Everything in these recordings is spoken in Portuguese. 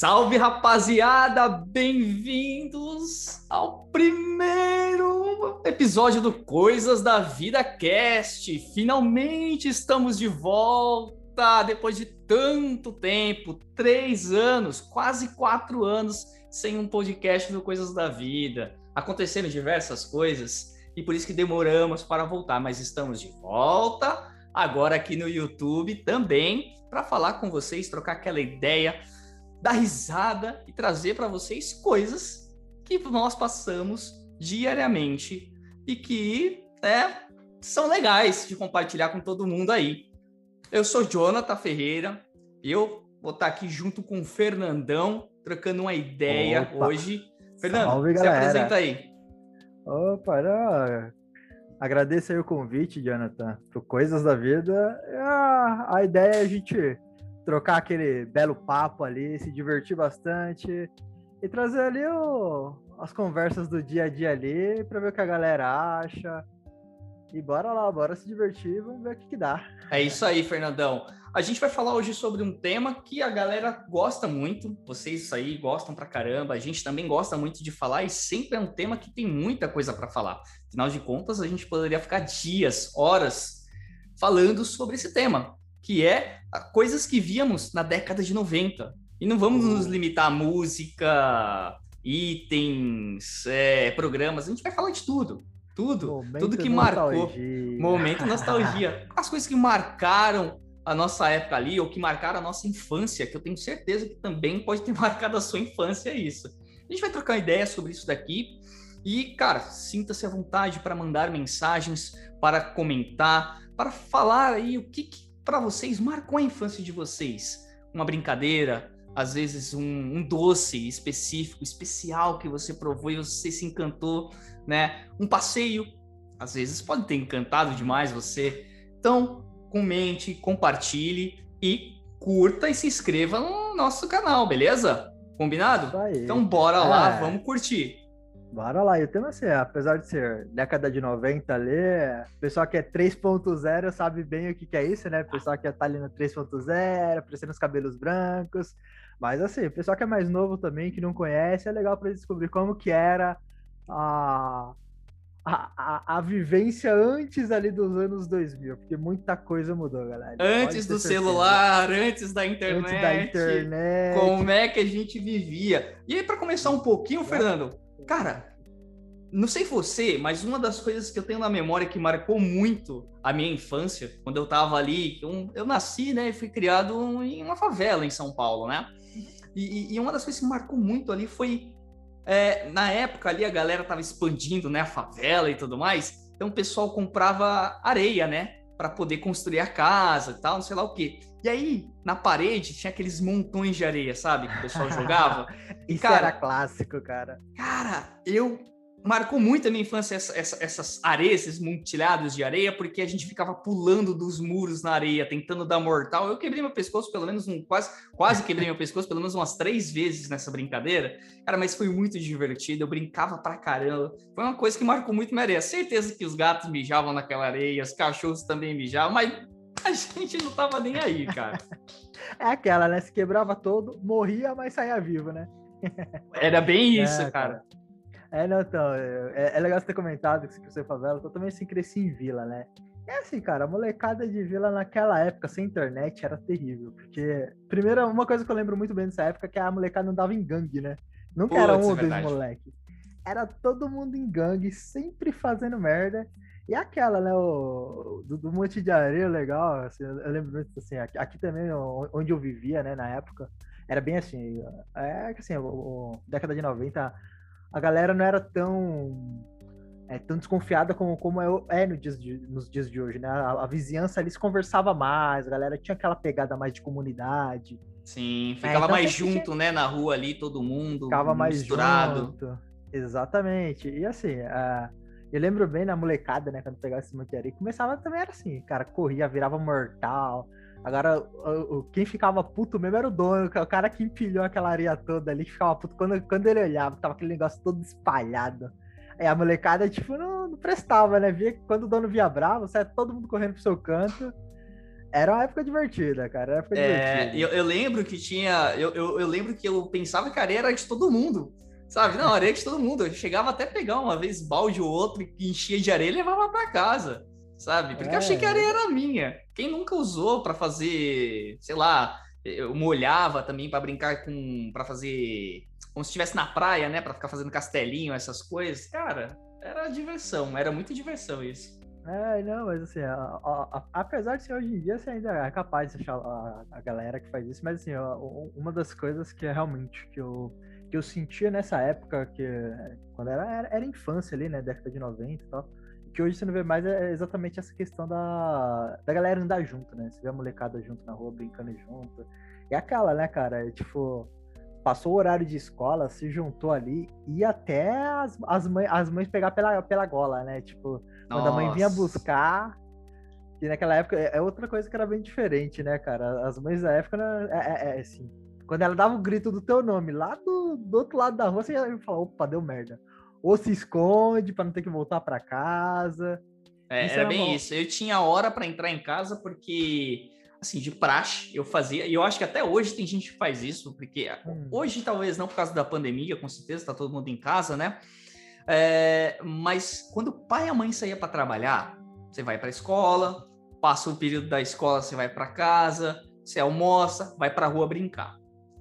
Salve rapaziada, bem-vindos ao primeiro episódio do Coisas da Vida Cast. Finalmente estamos de volta depois de tanto tempo três anos, quase quatro anos sem um podcast do Coisas da Vida. Aconteceram diversas coisas e por isso que demoramos para voltar, mas estamos de volta agora aqui no YouTube também para falar com vocês, trocar aquela ideia dar risada e trazer para vocês coisas que nós passamos diariamente e que é, são legais de compartilhar com todo mundo aí. Eu sou Jonathan Ferreira, eu vou estar aqui junto com o Fernandão, trocando uma ideia Opa. hoje. Fernando, Salve, se apresenta aí. Opa, não. agradeço aí o convite, Jonathan, para Coisas da Vida. A, a ideia é a gente trocar aquele belo papo ali, se divertir bastante e trazer ali o, as conversas do dia a dia ali para ver o que a galera acha. E bora lá, bora se divertir, vamos ver o que, que dá. É isso aí, Fernandão. A gente vai falar hoje sobre um tema que a galera gosta muito, vocês aí gostam pra caramba, a gente também gosta muito de falar e sempre é um tema que tem muita coisa para falar. Afinal de contas, a gente poderia ficar dias, horas falando sobre esse tema que é coisas que víamos na década de 90. E não vamos nos limitar a música, itens, é, programas, a gente vai falar de tudo. Tudo, Momento tudo que nostalgia. marcou. Momento nostalgia. As coisas que marcaram a nossa época ali, ou que marcaram a nossa infância, que eu tenho certeza que também pode ter marcado a sua infância isso. A gente vai trocar uma ideia sobre isso daqui. E, cara, sinta-se à vontade para mandar mensagens, para comentar, para falar aí o que, que para vocês marcou a infância de vocês? Uma brincadeira, às vezes um, um, doce específico, especial que você provou e você se encantou, né? Um passeio, às vezes pode ter encantado demais você. Então, comente, compartilhe e curta e se inscreva no nosso canal, beleza? Combinado? Então bora lá, é. vamos curtir. Bora lá, e o tema assim, apesar de ser década de 90 ali, o pessoal que é 3.0 sabe bem o que, que é isso, né? O pessoal que tá ali no 3.0, aparecendo os cabelos brancos. Mas assim, o pessoal que é mais novo também, que não conhece, é legal para descobrir como que era a, a, a, a, vivência antes ali dos anos 2000, porque muita coisa mudou, galera. Antes do certeza. celular, antes da internet. Antes da internet. Como é que a gente vivia. E aí, para começar um pouquinho, Fernando, Cara, não sei você, mas uma das coisas que eu tenho na memória que marcou muito a minha infância, quando eu tava ali, eu, eu nasci, né, e fui criado em uma favela em São Paulo, né? E, e uma das coisas que marcou muito ali foi, é, na época ali a galera tava expandindo, né, a favela e tudo mais, então o pessoal comprava areia, né, para poder construir a casa e tal, não sei lá o quê. E aí, na parede, tinha aqueles montões de areia, sabe? Que o pessoal jogava. Isso cara, era clássico, cara. Cara, eu marcou muito a minha infância essa, essa, essas areias, esses montilhados de areia, porque a gente ficava pulando dos muros na areia, tentando dar mortal. Eu quebrei meu pescoço pelo menos um quase, quase quebrei meu pescoço pelo menos umas três vezes nessa brincadeira. Cara, mas foi muito divertido. Eu brincava pra caramba. Foi uma coisa que marcou muito minha areia. Certeza que os gatos mijavam naquela areia, os cachorros também mijavam, mas a gente não tava nem aí, cara. É aquela, né? Se quebrava todo, morria, mas saía vivo, né? Era bem é, isso, é, cara. É, não, então, é, é, legal você ter comentado que você é favela, eu também assim, cresci em vila, né? É assim, cara, a molecada de vila naquela época, sem internet, era terrível. Porque, primeiro, uma coisa que eu lembro muito bem dessa época é que a molecada andava em gangue, né? Nunca Puts, era um ou dois moleque. Era todo mundo em gangue, sempre fazendo merda. E aquela, né, o, do, do Monte de Areia, legal, assim, eu lembro muito, assim, aqui, aqui, também, onde eu vivia, né, na época, era bem assim, é que assim, o, o, década de 90, a galera não era tão é, tão desconfiada como, como é, é no dias de, nos dias de hoje, né, a, a, vizinhança ali se conversava mais, a galera tinha aquela pegada mais de comunidade. Sim, ficava é, então, mais junto, tinha... né, na rua ali, todo mundo ficava mais misturado. Junto. Exatamente, e assim, eu lembro bem na molecada, né, quando pegava esse areia, começava também era assim, cara, corria, virava mortal. Agora, quem ficava puto mesmo era o dono, o cara que empilhou aquela areia toda ali, que ficava puto quando, quando ele olhava, tava aquele negócio todo espalhado. Aí a molecada, tipo, não, não prestava, né? Via, quando o dono via bravo, sai todo mundo correndo pro seu canto. Era uma época divertida, cara. Era época é, divertida. Eu, eu, lembro que tinha. Eu, eu, eu, lembro que eu pensava que a areia era de todo mundo. Sabe? Não, areia de todo mundo. Eu chegava até a pegar uma vez balde ou outro enchia de areia e levava para casa. Sabe? Porque é. eu achei que a areia era minha. Quem nunca usou para fazer, sei lá, eu molhava também para brincar com. para fazer. Como se estivesse na praia, né? Para ficar fazendo castelinho, essas coisas. Cara, era diversão. Era muita diversão isso. É, não, mas assim, a, a, a, apesar de ser hoje em dia, você ainda é capaz de achar a, galera que faz isso, mas assim, uma das coisas que é realmente que eu, que eu sentia nessa época, que quando era, era, era infância ali, né, década de 90 e tal, que hoje você não vê mais é exatamente essa questão da, da galera andar junto, né? Você vê a molecada junto na rua, brincando junto. É aquela, né, cara? É, tipo, passou o horário de escola, se juntou ali, e até as, as, mães, as mães pegar pela, pela gola, né? Tipo, quando Nossa. a mãe vinha buscar. E naquela época é, é outra coisa que era bem diferente, né, cara? As mães da época, né, é, é, é assim. Quando ela dava o grito do teu nome lá do, do outro lado da rua, você ia falar, opa, deu merda. Ou se esconde para não ter que voltar para casa. É, isso era bem bom. isso. Eu tinha hora para entrar em casa porque assim, de praxe, eu fazia, e eu acho que até hoje tem gente que faz isso, porque hum. hoje talvez não por causa da pandemia, com certeza, tá todo mundo em casa, né? É, mas quando o pai e a mãe saía para trabalhar, você vai para a escola, passa o período da escola, você vai para casa, você almoça, vai para a rua brincar.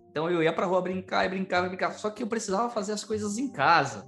Então eu ia para a rua brincar e brincava e brincava, só que eu precisava fazer as coisas em casa.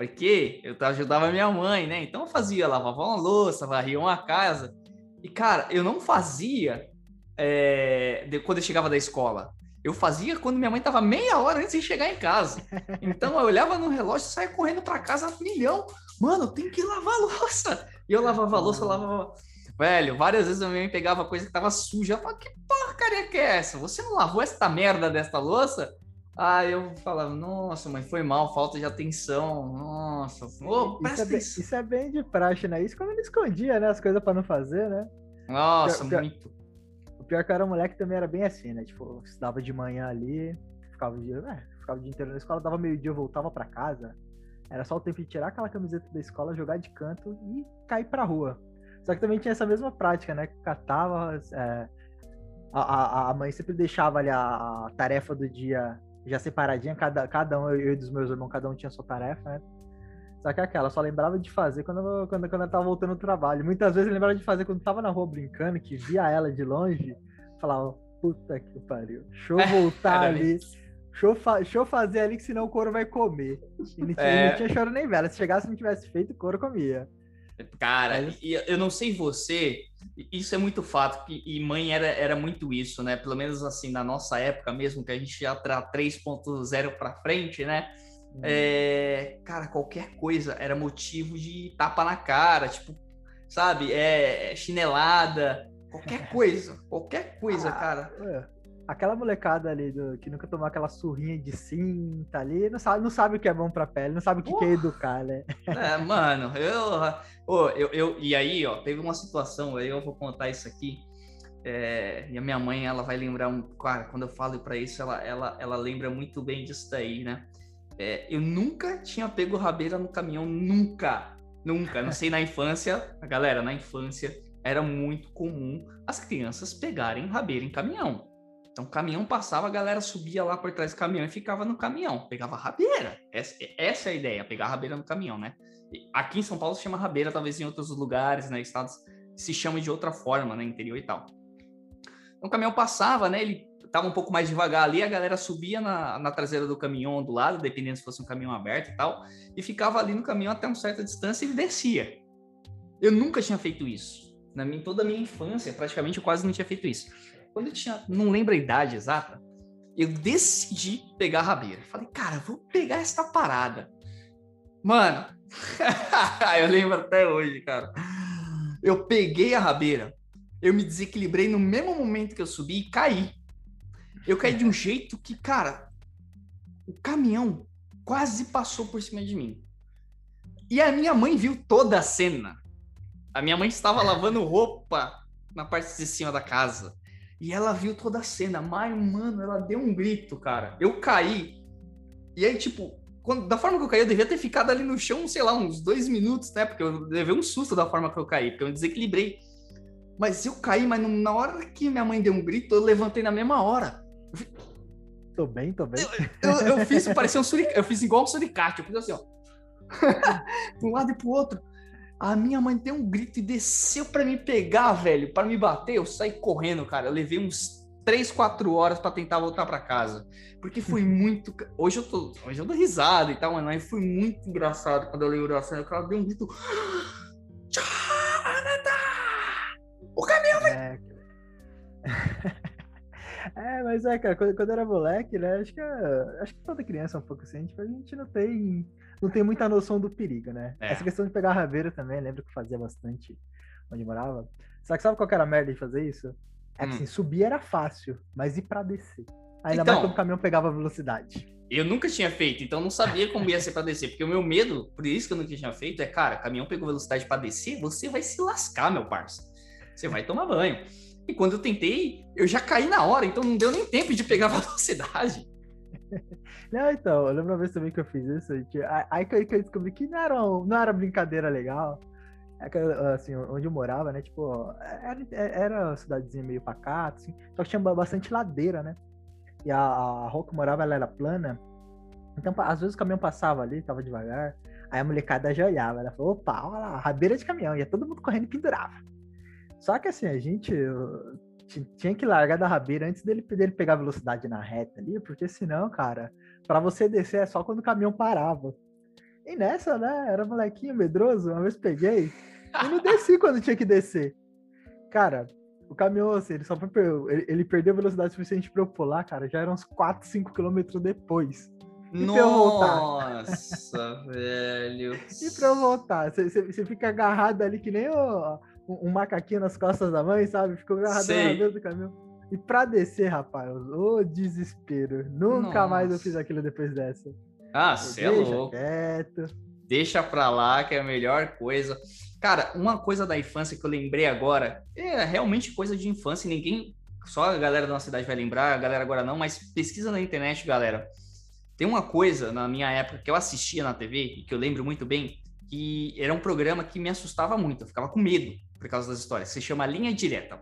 Porque eu ajudava minha mãe, né? Então eu fazia, lavava uma louça, varria uma casa. E cara, eu não fazia é, de, quando eu chegava da escola. Eu fazia quando minha mãe estava meia hora antes de chegar em casa. Então eu olhava no relógio e saia correndo para casa milhão. Mano, tem que lavar louça. E eu lavava a louça, lavava. Velho, várias vezes a minha mãe pegava coisa que tava suja. Eu falava, que porcaria que é essa? Você não lavou essa merda desta louça? Aí eu falava, nossa, mãe, foi mal, falta de atenção. Nossa, oh, isso, é bem, isso, é bem, de praxe, né? Isso quando ele escondia, né? As coisas para não fazer, né? Nossa, muito pior que eu era moleque também era bem assim, né? Tipo, estudava de manhã ali, ficava o dia, é, ficava o dia inteiro na escola, dava meio-dia, voltava para casa. Era só o tempo de tirar aquela camiseta da escola, jogar de canto e cair pra rua. Só que também tinha essa mesma prática, né? Catava. É, a, a, a, mãe sempre deixava ali a, a, tarefa do dia já separadinha, cada, cada um, eu e dos meus irmãos, cada um tinha sua tarefa, né? Só que é aquela, só lembrava de fazer quando, quando, quando eu tava voltando do trabalho. Muitas vezes eu lembrava de fazer quando tava na rua brincando, que via ela de longe, falava, puta que pariu, deixa eu voltar ali. Deixa eu, fa deixa eu, fazer ali que senão o couro vai comer. E não tinha, é... não tinha choro nem vela. Se chegasse e não tivesse feito, o couro comia. Cara, Mas... eu não sei você, isso é muito fato, e mãe era, era muito isso, né? Pelo menos assim, na nossa época mesmo, que a gente já tá 3.0 para frente, né? Uhum. É, cara, qualquer coisa era motivo de tapa na cara, tipo, sabe? É, chinelada, qualquer coisa, qualquer coisa, ah, cara. É. Aquela molecada ali do, que nunca tomou aquela surrinha de cinta ali, não sabe, não sabe o que é bom pra pele, não sabe o que, que é educar, né? É, mano, eu, oh, eu, eu. E aí, ó, teve uma situação, aí eu vou contar isso aqui. É, e a minha mãe, ela vai lembrar, um, cara, quando eu falo para isso, ela, ela, ela lembra muito bem disso daí, né? É, eu nunca tinha pego rabeira no caminhão, nunca, nunca. Não sei na infância, a galera, na infância era muito comum as crianças pegarem rabeira em caminhão. Então, o caminhão passava, a galera subia lá por trás do caminhão e ficava no caminhão, pegava rabeira. Essa, essa é a ideia, pegar rabeira no caminhão, né? Aqui em São Paulo se chama rabeira, talvez em outros lugares, né, estados se chama de outra forma, né, interior e tal. Então, o caminhão passava, né, ele tava um pouco mais devagar ali, a galera subia na, na traseira do caminhão do lado, dependendo se fosse um caminhão aberto e tal, e ficava ali no caminhão até uma certa distância e descia. Eu nunca tinha feito isso. Na minha, toda a minha infância, praticamente, eu quase não tinha feito isso. Quando eu tinha, não lembro a idade exata, eu decidi pegar a rabeira. Falei, cara, vou pegar essa parada. Mano, eu lembro até hoje, cara. Eu peguei a rabeira, eu me desequilibrei no mesmo momento que eu subi e caí. Eu caí de um jeito que, cara, o caminhão quase passou por cima de mim. E a minha mãe viu toda a cena. A minha mãe estava lavando roupa na parte de cima da casa. E ela viu toda a cena. Mas, mano, ela deu um grito, cara. Eu caí. E aí, tipo, quando, da forma que eu caí, eu devia ter ficado ali no chão, sei lá, uns dois minutos, né? Porque eu levei um susto da forma que eu caí, porque eu me desequilibrei. Mas eu caí, mas na hora que minha mãe deu um grito, eu levantei na mesma hora. Tô bem, tô bem. Eu, eu, eu fiz, parecia um suricate, eu fiz igual um suricate, eu fiz assim, ó. de um lado e pro outro. A minha mãe deu um grito e desceu para me pegar, velho, para me bater. Eu saí correndo, cara. Eu levei uns 3, 4 horas para tentar voltar para casa. Porque foi muito. Hoje eu tô. Hoje eu dou risada e tal, mas foi muito engraçado quando eu lembro da cena. Ela deu um grito. O caminhão vai. É, é, mas é, cara, quando, quando eu era moleque, né? Acho que, acho que toda criança é um pouco assim, tipo, a gente não tem, não tem muita noção do perigo, né? É. Essa questão de pegar rabeira também, lembro que fazia bastante onde morava. Só que sabe qual era a merda de fazer isso? É que hum. assim, subir era fácil, mas ir pra descer. Ainda então, mais quando o caminhão pegava velocidade. Eu nunca tinha feito, então não sabia como ia ser para descer, porque o meu medo, por isso que eu nunca tinha feito, é, cara, caminhão pegou velocidade para descer, você vai se lascar, meu parça. Você vai tomar banho. E quando eu tentei, eu já caí na hora, então não deu nem tempo de pegar velocidade. Não, então, eu lembro uma vez também que eu fiz isso, aí que eu descobri que não era, não era brincadeira legal. É assim, onde eu morava, né? Tipo, era, era uma cidadezinha meio pacata, assim, só que tinha bastante ladeira, né? E a, a rua que eu morava, ela era plana. Então, às vezes o caminhão passava ali, tava devagar. Aí a molecada já olhava, ela falou, opa, olha lá, rabeira de caminhão. Ia todo mundo correndo e pendurava. Só que assim, a gente tinha que largar da rabeira antes dele, dele pegar velocidade na reta ali, porque senão, cara, para você descer é só quando o caminhão parava. E nessa, né, era molequinho medroso, uma vez peguei, e não desci quando tinha que descer. Cara, o caminhão, assim, ele só foi. Ele, ele perdeu velocidade suficiente pra eu pular, cara. Já eram uns 4, 5 quilômetros depois. E Nossa, velho. E pra eu voltar? Você fica agarrado ali que nem o, um, macaquinho nas costas da mãe, sabe? Ficou agarrado na mesa do caminhão. E pra descer, rapaz, ô desespero. Nunca Nossa. mais eu fiz aquilo depois dessa. Ah, você é louco. Quieto. Deixa pra lá que é a melhor coisa. Cara, uma coisa da infância que eu lembrei agora, é realmente coisa de infância, ninguém, só a galera da nossa cidade vai lembrar, a galera agora não, mas pesquisa na internet, galera. Tem uma coisa na minha época que eu assistia na TV e que eu lembro muito bem, que era um programa que me assustava muito, eu ficava com medo por causa das histórias. Se chama Linha Direta.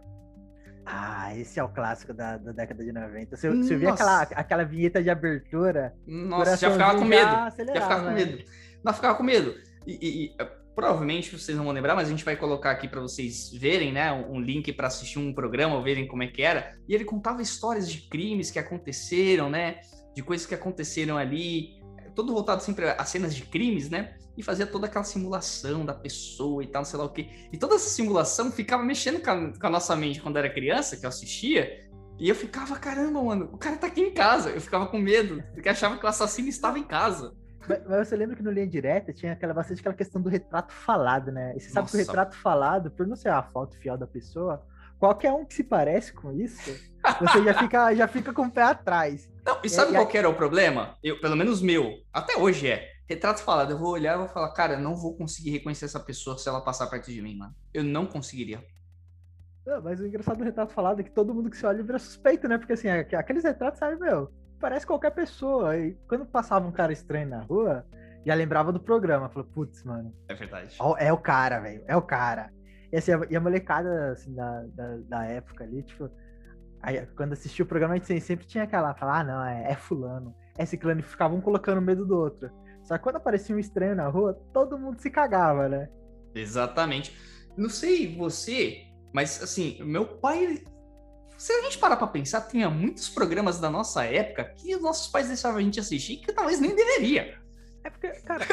Ah, esse é o clássico da, da década de 90. Você, você via aquela, aquela vinheta de abertura. Nossa, já ficava com medo. Já, ficava com medo. Não, ficava com medo. E, e, provavelmente vocês não vão lembrar, mas a gente vai colocar aqui para vocês verem, né, um link para assistir um programa, verem como é que era. E ele contava histórias de crimes que aconteceram, né, de coisas que aconteceram ali, todo voltado sempre a cenas de crimes, né? E fazia toda aquela simulação da pessoa e tal, não sei lá o quê. E toda essa simulação ficava mexendo com a, com a nossa mente quando era criança, que eu assistia, e eu ficava, caramba, mano, o cara tá aqui em casa. Eu ficava com medo, porque achava que o assassino estava em casa. Mas, mas, você lembra que no Linha Direta tinha aquela, bastante aquela questão do retrato falado, né? E você sabe Nossa. que o retrato falado, por não ser a foto fiel da pessoa, qualquer um que se parece com isso, você já fica, já fica com o pé atrás. Não, e sabe e, qual era o problema? Eu, pelo menos meu, até hoje é. Retrato falado, eu vou olhar e vou falar, cara, eu não vou conseguir reconhecer essa pessoa se ela passar perto de mim, mano. Eu não conseguiria. Não, mas o engraçado do retrato falado é que todo mundo que se olha vira suspeito, né? Porque assim, aqueles retratos, sabe, meu, parece qualquer pessoa. E quando passava um cara estranho na rua, já lembrava do programa. Falou, putz, mano. É verdade. É o cara, velho. É o cara. E, assim, e a molecada assim, da, da, da época ali, tipo, aí, quando assistia o programa, a gente sempre tinha aquela, falar, ah, não, é, é fulano, é ciclano, e ficavam colocando medo do outro. Só que quando aparecia um estranho na rua, todo mundo se cagava, né? Exatamente. Não sei você, mas assim, meu pai se a gente parar pra pensar, tinha muitos programas da nossa época que os nossos pais deixavam a gente assistir que talvez nem deveria. É porque, cara,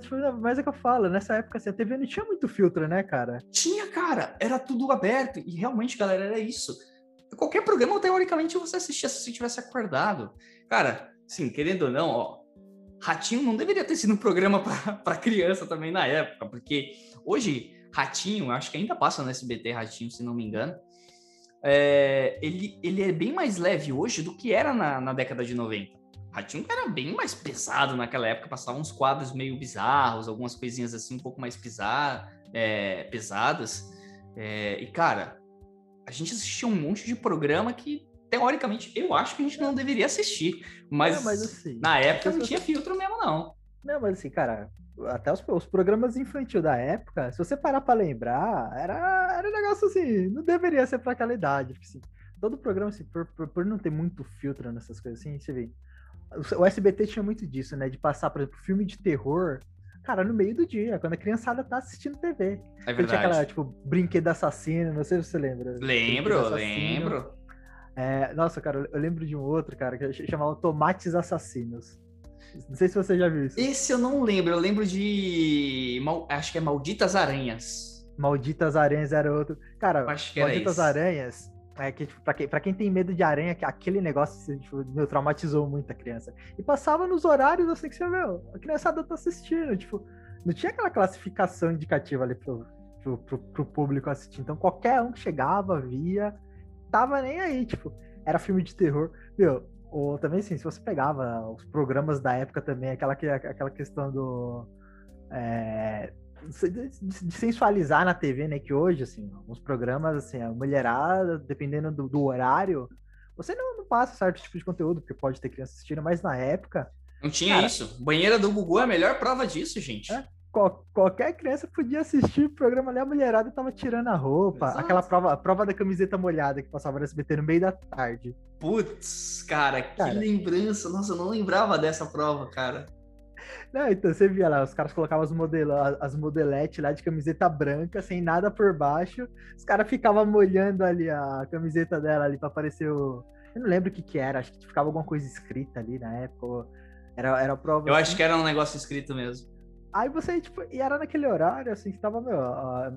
tipo, mas é que eu falo, nessa época assim, a TV não tinha muito filtro, né, cara? Tinha, cara, era tudo aberto. E realmente, galera, era isso. Qualquer programa, teoricamente, você assistia se você tivesse acordado. Cara, sim, querendo ou não, ó, Ratinho não deveria ter sido um programa para criança também na época, porque hoje, Ratinho, acho que ainda passa no SBT Ratinho, se não me engano é, ele, ele é bem mais leve hoje do que era na, na década de 90. Ratinho era bem mais pesado naquela época, passava uns quadros meio bizarros, algumas coisinhas assim um pouco mais pisar, é, pesadas. É, e, cara, a gente assistia um monte de programa que, teoricamente, eu acho que a gente não deveria assistir. Mas, mas assim, na época não tinha filtro mesmo, não. Não, mas assim, cara, até os, os programas infantil da época, se você parar pra lembrar, era, era um negócio assim, não deveria ser pra aquela idade. Assim, todo programa, assim, por, por, por, não ter muito filtro nessas coisas assim, você vê. O, o SBT tinha muito disso, né? De passar, por exemplo, filme de terror cara, no meio do dia, quando a criançada tá assistindo TV. É verdade. Tinha aquela, tipo, brinquedo assassino, não sei se você lembra. Lembro, lembro. É, nossa, cara, eu lembro de um outro, cara, que chamava Tomates Assassinos. Não sei se você já viu isso. Esse eu não lembro, eu lembro de. Acho que é Malditas Aranhas. Malditas Aranhas era outro. Cara, Malditas Aranhas. É que, tipo, pra, quem, pra quem tem medo de aranha, aquele negócio tipo, meu, traumatizou muito a criança. E passava nos horários assim que você, meu, a criançada tá assistindo. Tipo, não tinha aquela classificação indicativa ali pro, pro, pro, pro público assistir. Então qualquer um que chegava, via, tava nem aí, tipo, era filme de terror. Meu, ou também assim, se você pegava os programas da época também, aquela, aquela questão do. É, de sensualizar na TV, né? Que hoje, assim, alguns programas, assim, a mulherada, dependendo do, do horário, você não, não, passa certo tipo de conteúdo, porque pode ter criança assistindo, mas na época. Não tinha cara, isso. Banheira do Gugu é a melhor prova disso, gente. É, qual, qualquer criança podia assistir o programa ali, a mulherada tava tirando a roupa. Exato. Aquela prova, a prova da camiseta molhada que passava no SBT no meio da tarde. Putz, cara, que cara, lembrança. Nossa, eu não lembrava dessa prova, cara. Não, então você via lá, os caras colocavam as, modelo, as modeletes lá de camiseta branca, sem nada por baixo. Os caras ficavam molhando ali a camiseta dela ali pra aparecer o. Eu não lembro o que que era, acho que ficava alguma coisa escrita ali na época. Era, era prova. Eu assim. acho que era um negócio escrito mesmo. Aí você, tipo, e era naquele horário, assim, que tava, meu,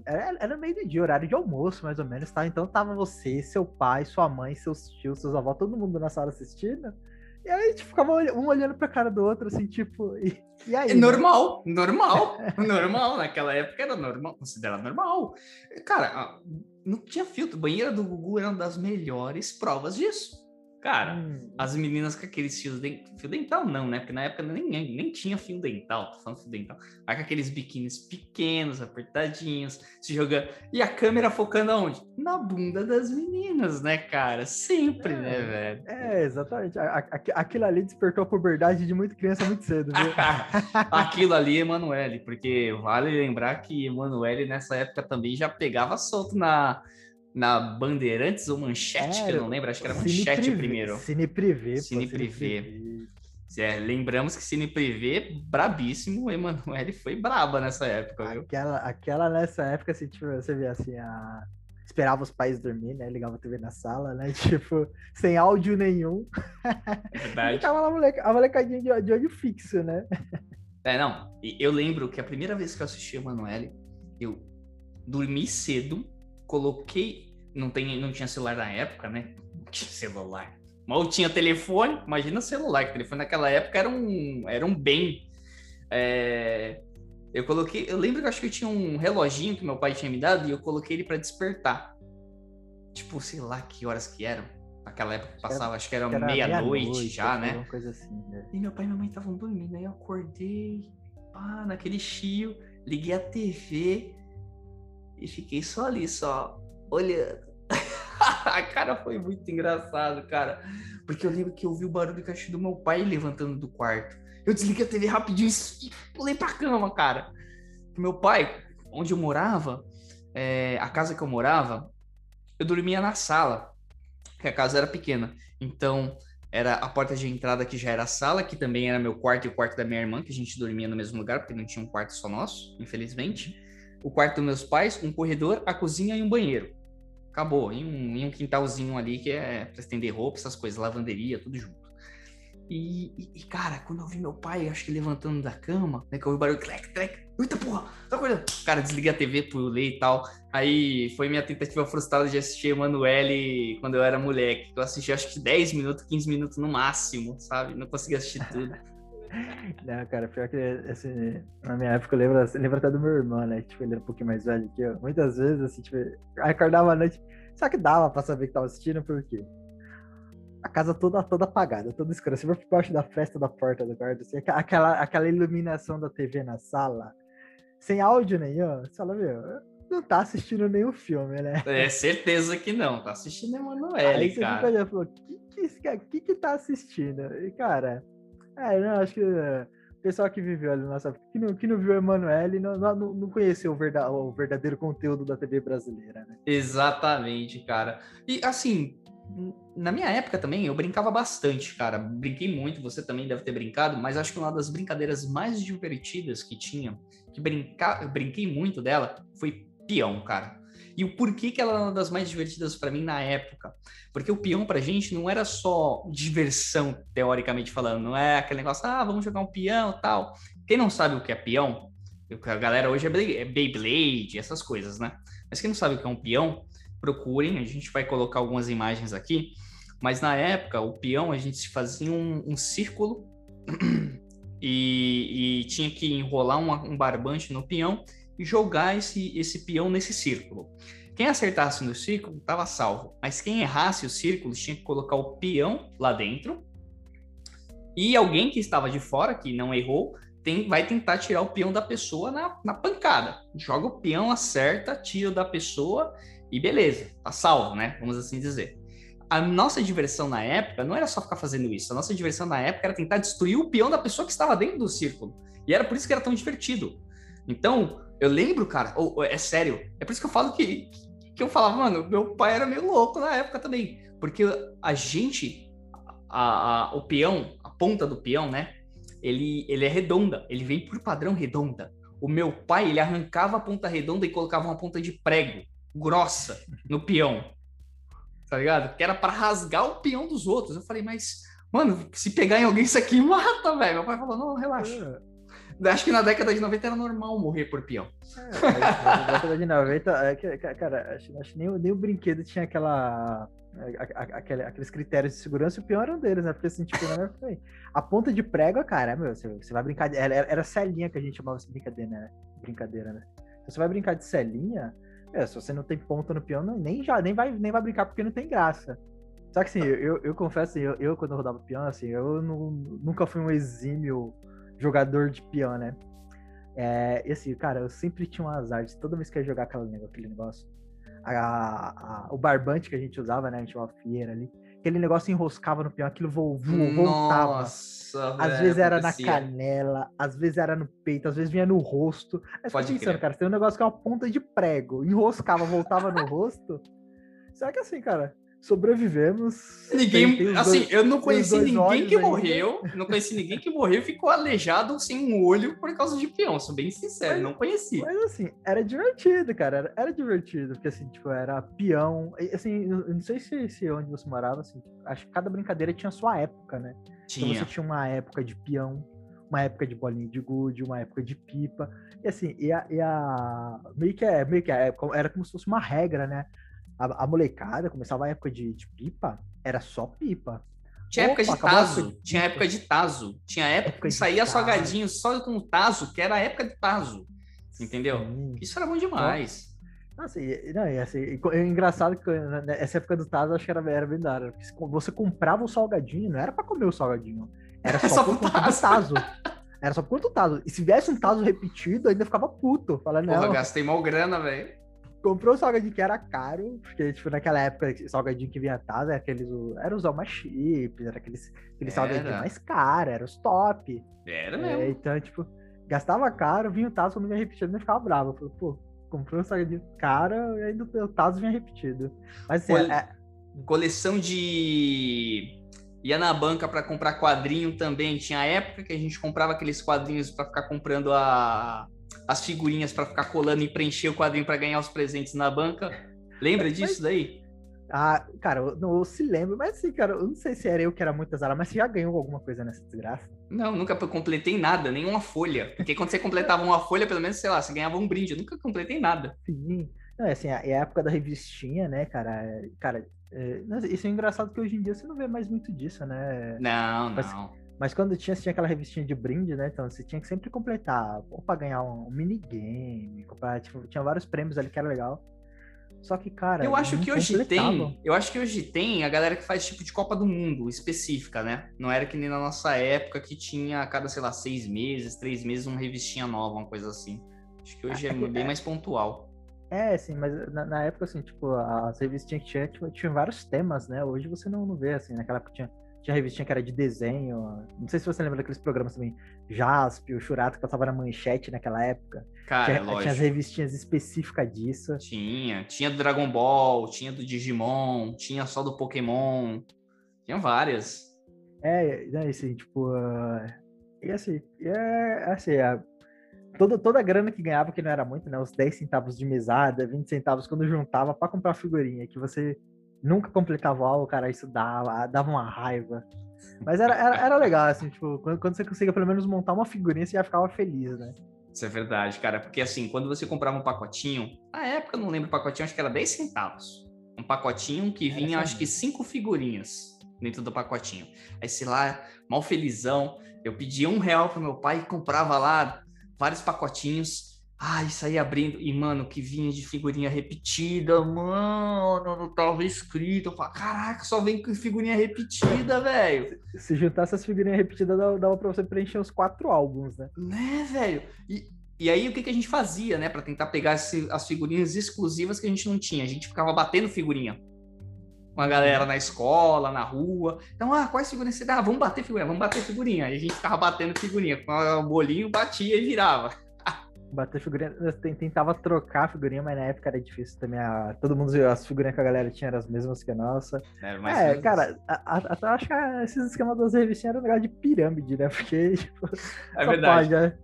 era, era meio de dia, horário de almoço, mais ou menos, tá? Então tava você, seu pai, sua mãe, seus tios, seus avós, todo mundo na sala assistindo. E aí, tipo, ficava um olhando pra cara do outro, assim, tipo, e, e aí? É normal, né? normal, normal. Naquela época era normal, considerado normal. Cara, não tinha filtro. Banheira do Gugu era uma das melhores provas disso. Cara, hum. as meninas com aqueles fios dental. Fio dental não, né? Porque na época nem, nem tinha fio dental, tô falando fio dental. Aí com aqueles biquínis pequenos, apertadinhos, se jogando. E a câmera focando aonde? Na bunda das meninas, né, cara? Sempre, é, né, velho? É, exatamente. Aquilo ali despertou a puberdade de muita criança muito cedo, viu? Aquilo ali, Emanuele, porque vale lembrar que Emanuele nessa época também já pegava solto na na Bandeirantes ou Manchete, é, que eu não lembro, acho que era Manchete Cine primeiro. Cine Privé. Cine, Privé. É, lembramos que Cine Privé, brabíssimo, Emanuele foi braba nessa época, viu? Aquela, aquela nessa época, assim, tipo, você vê assim, a... esperava os pais dormir, né? Ligava a TV na sala, né? Tipo, sem áudio nenhum. É verdade. e ficava lá a molecadinha de, de olho fixo, né? É, não. Eu lembro que a primeira vez que eu assisti a Emanuele, eu dormi cedo, coloquei. Não, tem, não tinha celular na época, né? Não tinha celular. Mal tinha telefone, imagina celular, que telefone naquela época era um, era um bem. É, eu coloquei. Eu lembro que eu acho que eu tinha um reloginho que meu pai tinha me dado e eu coloquei ele para despertar. Tipo, sei lá que horas que eram. Naquela época passava, era, acho que era, era meia-noite meia já, né? Assim, né? E meu pai e minha mãe estavam dormindo. Aí eu acordei, pá, naquele chio, liguei a TV e fiquei só ali, só olhando. a cara foi muito engraçado, cara. Porque eu lembro que eu ouvi o barulho que achei do meu pai levantando do quarto. Eu desliguei a TV rapidinho e pulei pra cama, cara. Meu pai, onde eu morava, é, a casa que eu morava, eu dormia na sala, que a casa era pequena. Então, era a porta de entrada que já era a sala, que também era meu quarto e o quarto da minha irmã, que a gente dormia no mesmo lugar, porque não tinha um quarto só nosso, infelizmente o quarto dos meus pais, um corredor, a cozinha e um banheiro. Acabou. E um, e um quintalzinho ali que é para estender roupa, essas coisas, lavanderia, tudo junto. E, e, cara, quando eu vi meu pai, acho que levantando da cama, né, que eu ouvi o barulho, clec, clec, eita porra, tá acordando? Cara, desliguei a TV, pulei e tal. Aí foi minha tentativa frustrada de assistir Emanuele quando eu era moleque. Eu assisti acho que 10 minutos, 15 minutos no máximo, sabe? Não consegui assistir tudo. Não, cara, pior que assim, na minha época eu lembro, eu lembro até do meu irmão, né? Tipo, ele era um pouquinho mais velho que eu. Muitas vezes, assim, tipo, acordava à noite. Só que dava pra saber que tava assistindo, por quê? A casa toda, toda apagada, toda escura. Você vai por baixo da festa da porta do quarto, assim, aquela, aquela iluminação da TV na sala, sem áudio nenhum, você fala, meu, não tá assistindo nenhum filme, né? É, certeza que não, tá assistindo Emanuele, Aí você cara. fica o que que, que que tá assistindo? E, cara, é, acho que pessoal que viveu ali nossa que não, que não viu Emanuele não, não, não conheceu o, verda, o verdadeiro conteúdo da TV brasileira, né? Exatamente, cara. E assim, na minha época também, eu brincava bastante, cara. Brinquei muito, você também deve ter brincado, mas acho que uma das brincadeiras mais divertidas que tinha, que brinca... brinquei muito dela, foi peão, cara. E o porquê que ela era uma das mais divertidas para mim na época? Porque o peão pra gente não era só diversão, teoricamente falando, não é aquele negócio, ah, vamos jogar um peão tal. Quem não sabe o que é peão, a galera hoje é, é Beyblade, essas coisas, né? Mas quem não sabe o que é um peão, procurem, a gente vai colocar algumas imagens aqui. Mas na época, o peão, a gente fazia um, um círculo e, e, tinha que enrolar uma, um barbante no peão e jogar esse, esse peão nesse círculo. Quem acertasse no círculo estava salvo, mas quem errasse o círculo tinha que colocar o peão lá dentro e alguém que estava de fora, que não errou, tem, vai tentar tirar o peão da pessoa na, na pancada. Joga o peão, acerta, tira da pessoa e beleza, tá salvo, né? Vamos assim dizer. A nossa diversão na época não era só ficar fazendo isso. A nossa diversão na época era tentar destruir o peão da pessoa que estava dentro do círculo. E era por isso que era tão divertido. Então, eu lembro, cara, ou, é sério, é por isso que eu falo que, que eu falava, mano, meu pai era meio louco na época também. Porque a gente, a, a, o peão, a ponta do peão, né? Ele, ele é redonda, ele vem por padrão redonda. O meu pai, ele arrancava a ponta redonda e colocava uma ponta de prego grossa no peão. Tá ligado? Que era para rasgar o peão dos outros. Eu falei, mas, mano, se pegar em alguém, isso aqui mata, velho. Meu pai falou, não, relaxa. É. Acho que na década de 90 era normal morrer por peão. É, na década de 90, é, cara, acho, acho nem, nem o brinquedo tinha aquela. Aquele, aqueles critérios de segurança, o peão era um deles, né? Porque assim, tipo, época, a ponta de prego, cara, meu, você, você vai brincar. De, era, era celinha que a gente chamava de brincadeira, né? Brincadeira, né? Você vai brincar de celinha, é, se você não tem ponta no peão, nem já nem vai, nem vai brincar porque não tem graça. Só que assim, eu, eu, eu confesso, assim, eu, eu, quando eu rodava peão, assim, eu não, nunca fui um exímio jogador de peão, né? É, e assim, cara, eu sempre tinha um azar de toda vez que eu ia jogar aquele, aquele negócio. A, a, o barbante que a gente usava, né? A gente chamava fieira ali. Aquele negócio enroscava no peão, aquilo vo, vo, voltava. Nossa, Às vezes era acontecia. na canela, às vezes era no peito, às vezes vinha no rosto. Aí Pode pensando, crer. cara, tem um negócio que é uma ponta de prego, enroscava, voltava no rosto. Será que assim, cara, sobrevivemos. Ninguém, tem, tem assim, dois, eu não conheci ninguém que morreu, não conheci ninguém que morreu e ficou aleijado sem um olho por causa de peão, sou bem sincero, mas, não conheci. Mas assim, era divertido, cara, era, era, divertido, porque assim, tipo, era peão, assim, eu não sei se, se onde você morava, assim, acho que cada brincadeira tinha sua época, né? Tinha. Então você tinha uma época de peão, uma época de bolinha de gude, uma época de pipa, e assim, e a, e a meio que, é, meio que é, era como se fosse uma regra, né? A, a molecada começava a época de, de, pipa, era só pipa. Tinha Opa, época de taso, de tinha época de tazo, tinha época, época que saía salgadinho só com tazo, que era a época de tazo, entendeu? Sim. Isso era bom demais. Nossa, e, não, e assim, é engraçado que né, né, essa época do Tazo acho que era, era bem da porque você comprava o salgadinho, não era para comer o salgadinho, era só, só por conta do Tazo. Era só por conta do Tazo. E se viesse um Tazo repetido, ainda ficava puto. Falando, Porra, gastei mal grana, velho comprou o salgadinho que era caro, porque, tipo, naquela época, salgadinho que vinha Tazo era aqueles, era os Alma Chips, era aqueles, aqueles salgadinhos mais caros, era os top. Era é, mesmo. É, então, tipo, gastava caro, vinha o Tazo, quando vinha repetido, eu ficava bravo. Eu falei, pô, comprou um salgadinho caro, e ainda o Tazo vinha repetido. Mas, assim, Cole... é... Coleção de ia na banca para comprar quadrinho também. Tinha época que a gente comprava aqueles quadrinhos para ficar comprando a as figurinhas para ficar colando e preencher o quadrinho para ganhar os presentes na banca. Lembra disso mas, daí? Ah, cara, eu não eu se lembro, mas assim, cara, eu não sei se era eu que era muito azar, mas você já ganhou alguma coisa nessa desgraça? Não, nunca completei nada, nenhuma folha. Porque quando você completava uma folha, pelo menos, sei lá, você ganhava um brinde. Eu nunca completei nada. Sim. Não, é assim, é a época da revistinha, né, cara? Cara, é, isso é engraçado que hoje em dia você não vê mais muito disso, né? Não, mas, não. Mas quando tinha, tinha aquela revistinha de brinde, né? Então você tinha que sempre completar, ou pra ganhar um, um minigame, comprar, tipo, tinha vários prêmios ali que era legal. Só que, cara. Eu acho que hoje tem. Eu acho que hoje tem a galera que faz tipo de Copa do Mundo específica, né? Não era que nem na nossa época que tinha a cada, sei lá, seis meses, três meses, uma revistinha nova, uma coisa assim. Acho que hoje é, é bem é, mais pontual. É, sim, mas na, na, época, assim, tipo, as revistinhas que tinha, tinha, tinha vários temas, né? Hoje você não, não vê, assim, naquela época tinha tinha revistinha que era de desenho. Não sei se você lembra daqueles programas também. Jasp, o Churato, que passava na manchete naquela época. Cara, tinha, lógico. tinha as revistinhas específicas disso. Tinha. Tinha do Dragon Ball, tinha do Digimon, tinha só do Pokémon. Tinha várias. É, é assim, tipo. Uh, e assim, é assim, a, toda, toda a grana que ganhava, que não era muito, né? Os 10 centavos de mesada, 20 centavos quando juntava para comprar figurinha, que você nunca completava o cara, isso dava, dava uma raiva. Mas era, era, era legal, assim, tipo, quando, quando, você conseguia pelo menos montar uma figurinha, você já ficava feliz, né? Isso é verdade, cara, porque assim, quando você comprava um pacotinho, na época, eu não lembro o pacotinho, acho que era 10 centavos. Um pacotinho que vinha, acho que cinco figurinhas dentro do pacotinho. Aí, sei lá, mal felizão, eu pedia um real pro meu pai e comprava lá vários pacotinhos ah, isso aí abrindo. E, mano, que vinha de figurinha repetida, mano, não tava escrito. Eu falo, caraca, só vem com figurinha repetida, velho. Se juntar essas figurinhas repetidas, dava pra você preencher os quatro álbuns, né? Né, velho? E, e aí, o que, que a gente fazia, né, pra tentar pegar esse, as figurinhas exclusivas que a gente não tinha? A gente ficava batendo figurinha com a galera na escola, na rua. Então, ah, quais figurinhas você dá? Ah, vamos bater figurinha, vamos bater figurinha. Aí a gente ficava batendo figurinha. Com o bolinho, batia e virava bater figurinha. Eu tentava trocar figurinha, mas na época era difícil também. A, todo mundo, as figurinhas que a galera tinha eram as mesmas que a nossa. É, é cara, até acho que esses esquemas das revistinhas eram um negócio de pirâmide, né? Porque, tipo, é verdade. Pode, né?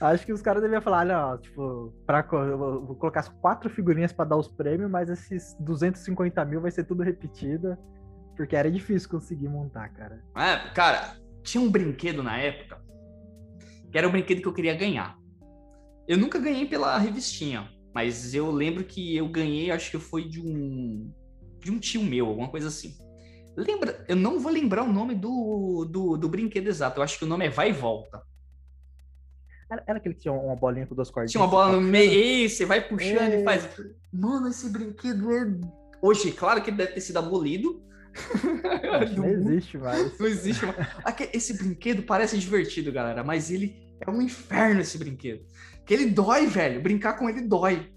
Acho que os caras deviam falar, não, tipo, pra, vou colocar as quatro figurinhas para dar os prêmios, mas esses 250 mil vai ser tudo repetido. Porque era difícil conseguir montar, cara. É, cara, tinha um brinquedo na época que era o brinquedo que eu queria ganhar. Eu nunca ganhei pela revistinha, mas eu lembro que eu ganhei, acho que foi de um de um tio meu, alguma coisa assim. Lembra? Eu não vou lembrar o nome do, do, do brinquedo exato. Eu acho que o nome é Vai e Volta. Era, aquele que tinha uma bolinha com duas cordas. Tinha uma bola no meio, você vai puxando é... e faz. Mano, esse brinquedo é. Hoje, claro que ele deve ter sido abolido. não existe mais. Não existe mais. Esse brinquedo parece divertido, galera, mas ele é um inferno esse brinquedo. Que ele dói, velho. Brincar com ele dói.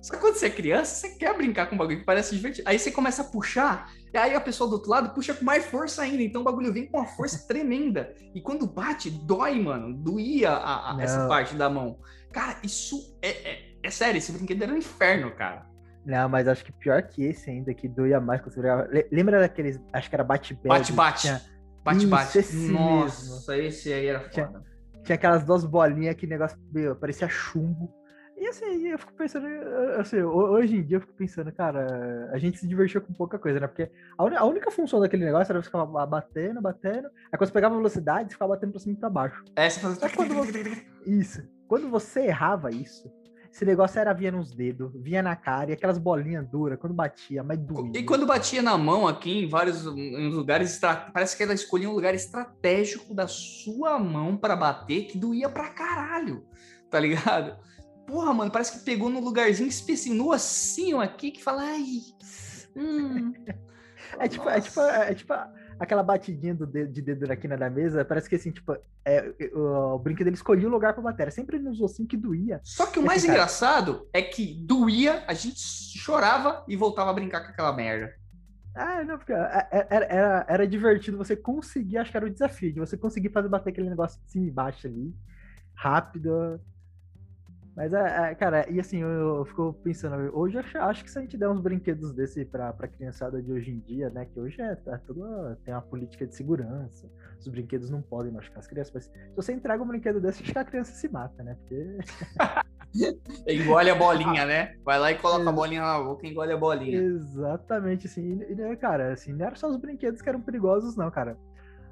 Só que quando você é criança, você quer brincar com um bagulho que parece divertido. Aí você começa a puxar, e aí a pessoa do outro lado puxa com mais força ainda. Então o bagulho vem com uma força tremenda. E quando bate, dói, mano. Doía a, a essa parte da mão. Cara, isso é, é, é, sério. Esse brinquedo era um inferno, cara. Não, mas acho que pior que esse ainda, que doía mais quando você. Lembra daqueles. Acho que era bate-bate. Bate-bate. Bate-bate. Nossa, mesmo. esse aí era foda. Tinha tinha aquelas duas bolinhas, que negócio meu, parecia chumbo. E assim, eu fico pensando, assim, hoje em dia eu fico pensando, cara, a gente se divertiu com pouca coisa, né? Porque a, única função daquele negócio era ficar batendo, batendo. Aí quando você pegava velocidade, você ficava batendo pra cima e pra baixo. É, você fazia... Quando. Isso. Quando você errava isso, esse negócio era vinha nos dedos, vinha na cara, e aquelas bolinhas duras, quando batia, mas doía. E quando batia na mão aqui, em vários em lugares, parece que ela escolhia um lugar estratégico da sua mão para bater, que doía pra caralho, tá ligado? Porra, mano, parece que pegou num lugarzinho específico, no ossinho aqui, que fala, ai... Hum, é, tipo, é, tipo, é tipo aquela batidinha do dedo, de dedo na quina da mesa, parece que assim, tipo, é, o, o brinquedo ele escolhia o lugar pra bater. Sempre nos ossinhos que doía. Só que o mais engraçado é que doía, a gente chorava e voltava a brincar com aquela merda. Ah, não, porque é, é, era, era, era divertido você conseguir, acho que era o desafio, de você conseguir fazer bater aquele negócio de cima e baixo ali, rápido, mas, é, é, cara, e assim, eu, eu fico pensando, hoje eu acho, acho, que se a gente der uns brinquedos desse pra, pra criançada de hoje em dia, né, que hoje é, é tudo, tem uma política de segurança, os brinquedos não podem machucar as crianças, mas se você entrega um brinquedo desse, acho que a criança se mata, né, porque... engole a bolinha, né? Vai lá e coloca a bolinha na boca e engole a bolinha. Exatamente, assim, e, cara, assim, não eram só os brinquedos que eram perigosos, não, cara.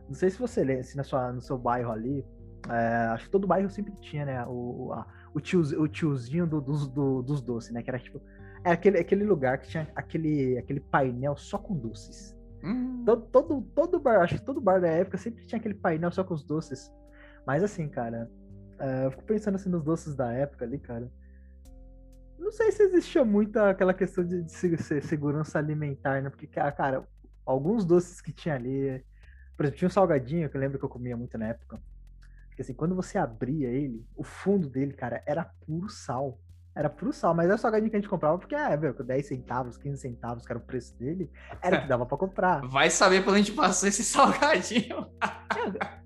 Não sei se você lê, assim, na sua, no seu bairro ali, é, acho que todo bairro sempre tinha, né, o... A, o, tio, o tiozinho do, dos, do, dos doces, né? Que era tipo. Era é aquele, aquele lugar que tinha aquele, aquele painel só com doces. Hum. Todo, todo, todo bar, acho que todo bar da época sempre tinha aquele painel só com os doces. Mas assim, cara, uh, eu fico pensando assim nos doces da época ali, cara. Não sei se existia muito aquela questão de, de segurança alimentar, né? Porque, cara, alguns doces que tinha ali. Por exemplo, tinha um salgadinho que eu lembro que eu comia muito na época. Porque, assim, quando você abria ele, o fundo dele, cara, era puro sal. Era pro sal, mas é o salgadinho que a gente comprava porque, é, meu, com 10 centavos, 15 centavos, que era o preço dele, era o que dava pra comprar. Vai saber pra onde passou esse salgadinho.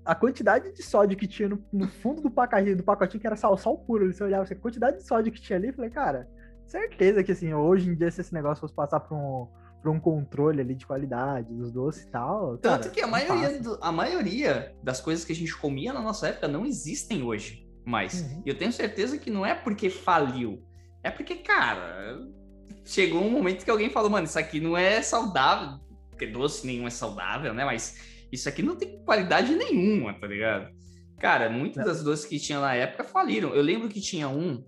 a quantidade de sódio que tinha no, no fundo do pacotinho, do pacotinho, que era sal, sal puro, você olhava, assim, a quantidade de sódio que tinha ali, eu falei, cara, certeza que, assim, hoje em dia, se esse negócio fosse passar pra um, pra um controle ali de qualidade dos doces e tal. Tanto cara, que a maioria, do, a maioria das coisas que a gente comia na nossa época não existem hoje mais. Uhum. E eu tenho certeza que não é porque faliu, é porque, cara, chegou um momento que alguém falou, mano, isso aqui não é saudável, porque doce nenhum é saudável, né? Mas isso aqui não tem qualidade nenhuma, tá ligado? Cara, muitas das doces que tinha na época faliram. Eu lembro que tinha um,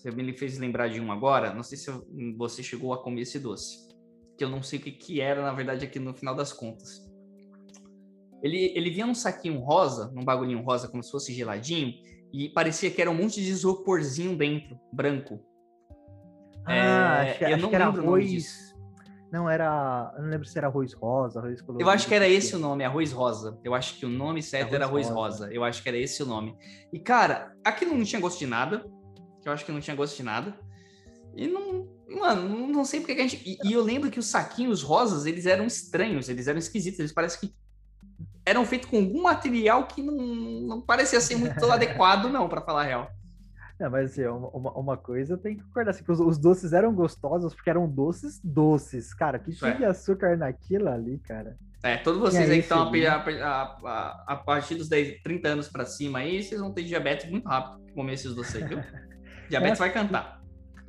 você me fez lembrar de um agora, não sei se você chegou a comer esse doce, que eu não sei o que, que era, na verdade, aqui no final das contas. Ele, ele vinha num saquinho rosa, num bagulhinho rosa, como se fosse geladinho, e parecia que era um monte de isoporzinho dentro, branco. Ah, é, acho, eu acho não que era arroz. Não, era. Eu não lembro se era arroz rosa, arroz colorido. Eu acho que era esse o nome, arroz rosa. Eu acho que o nome certo arroz era arroz rosa. rosa. Eu acho que era esse o nome. E, cara, aquilo não tinha gosto de nada. Eu acho que não tinha gosto de nada. E não. Mano, não sei porque que a gente. E, e eu lembro que os saquinhos rosas, eles eram estranhos, eles eram esquisitos. Eles parecem que eram feitos com algum material que não, não parecia ser muito adequado, não, para falar a real. É, mas assim, uma, uma coisa tem que concordar, assim, que os, os, doces eram gostosos porque eram doces doces. Cara, que tinha é. de açúcar naquilo ali, cara. É, todos vocês aí que estão a, a, a, a, partir dos 10, 30 anos para cima aí, vocês vão ter diabetes muito rápido comer esses doces aí, viu? diabetes é, vai cantar.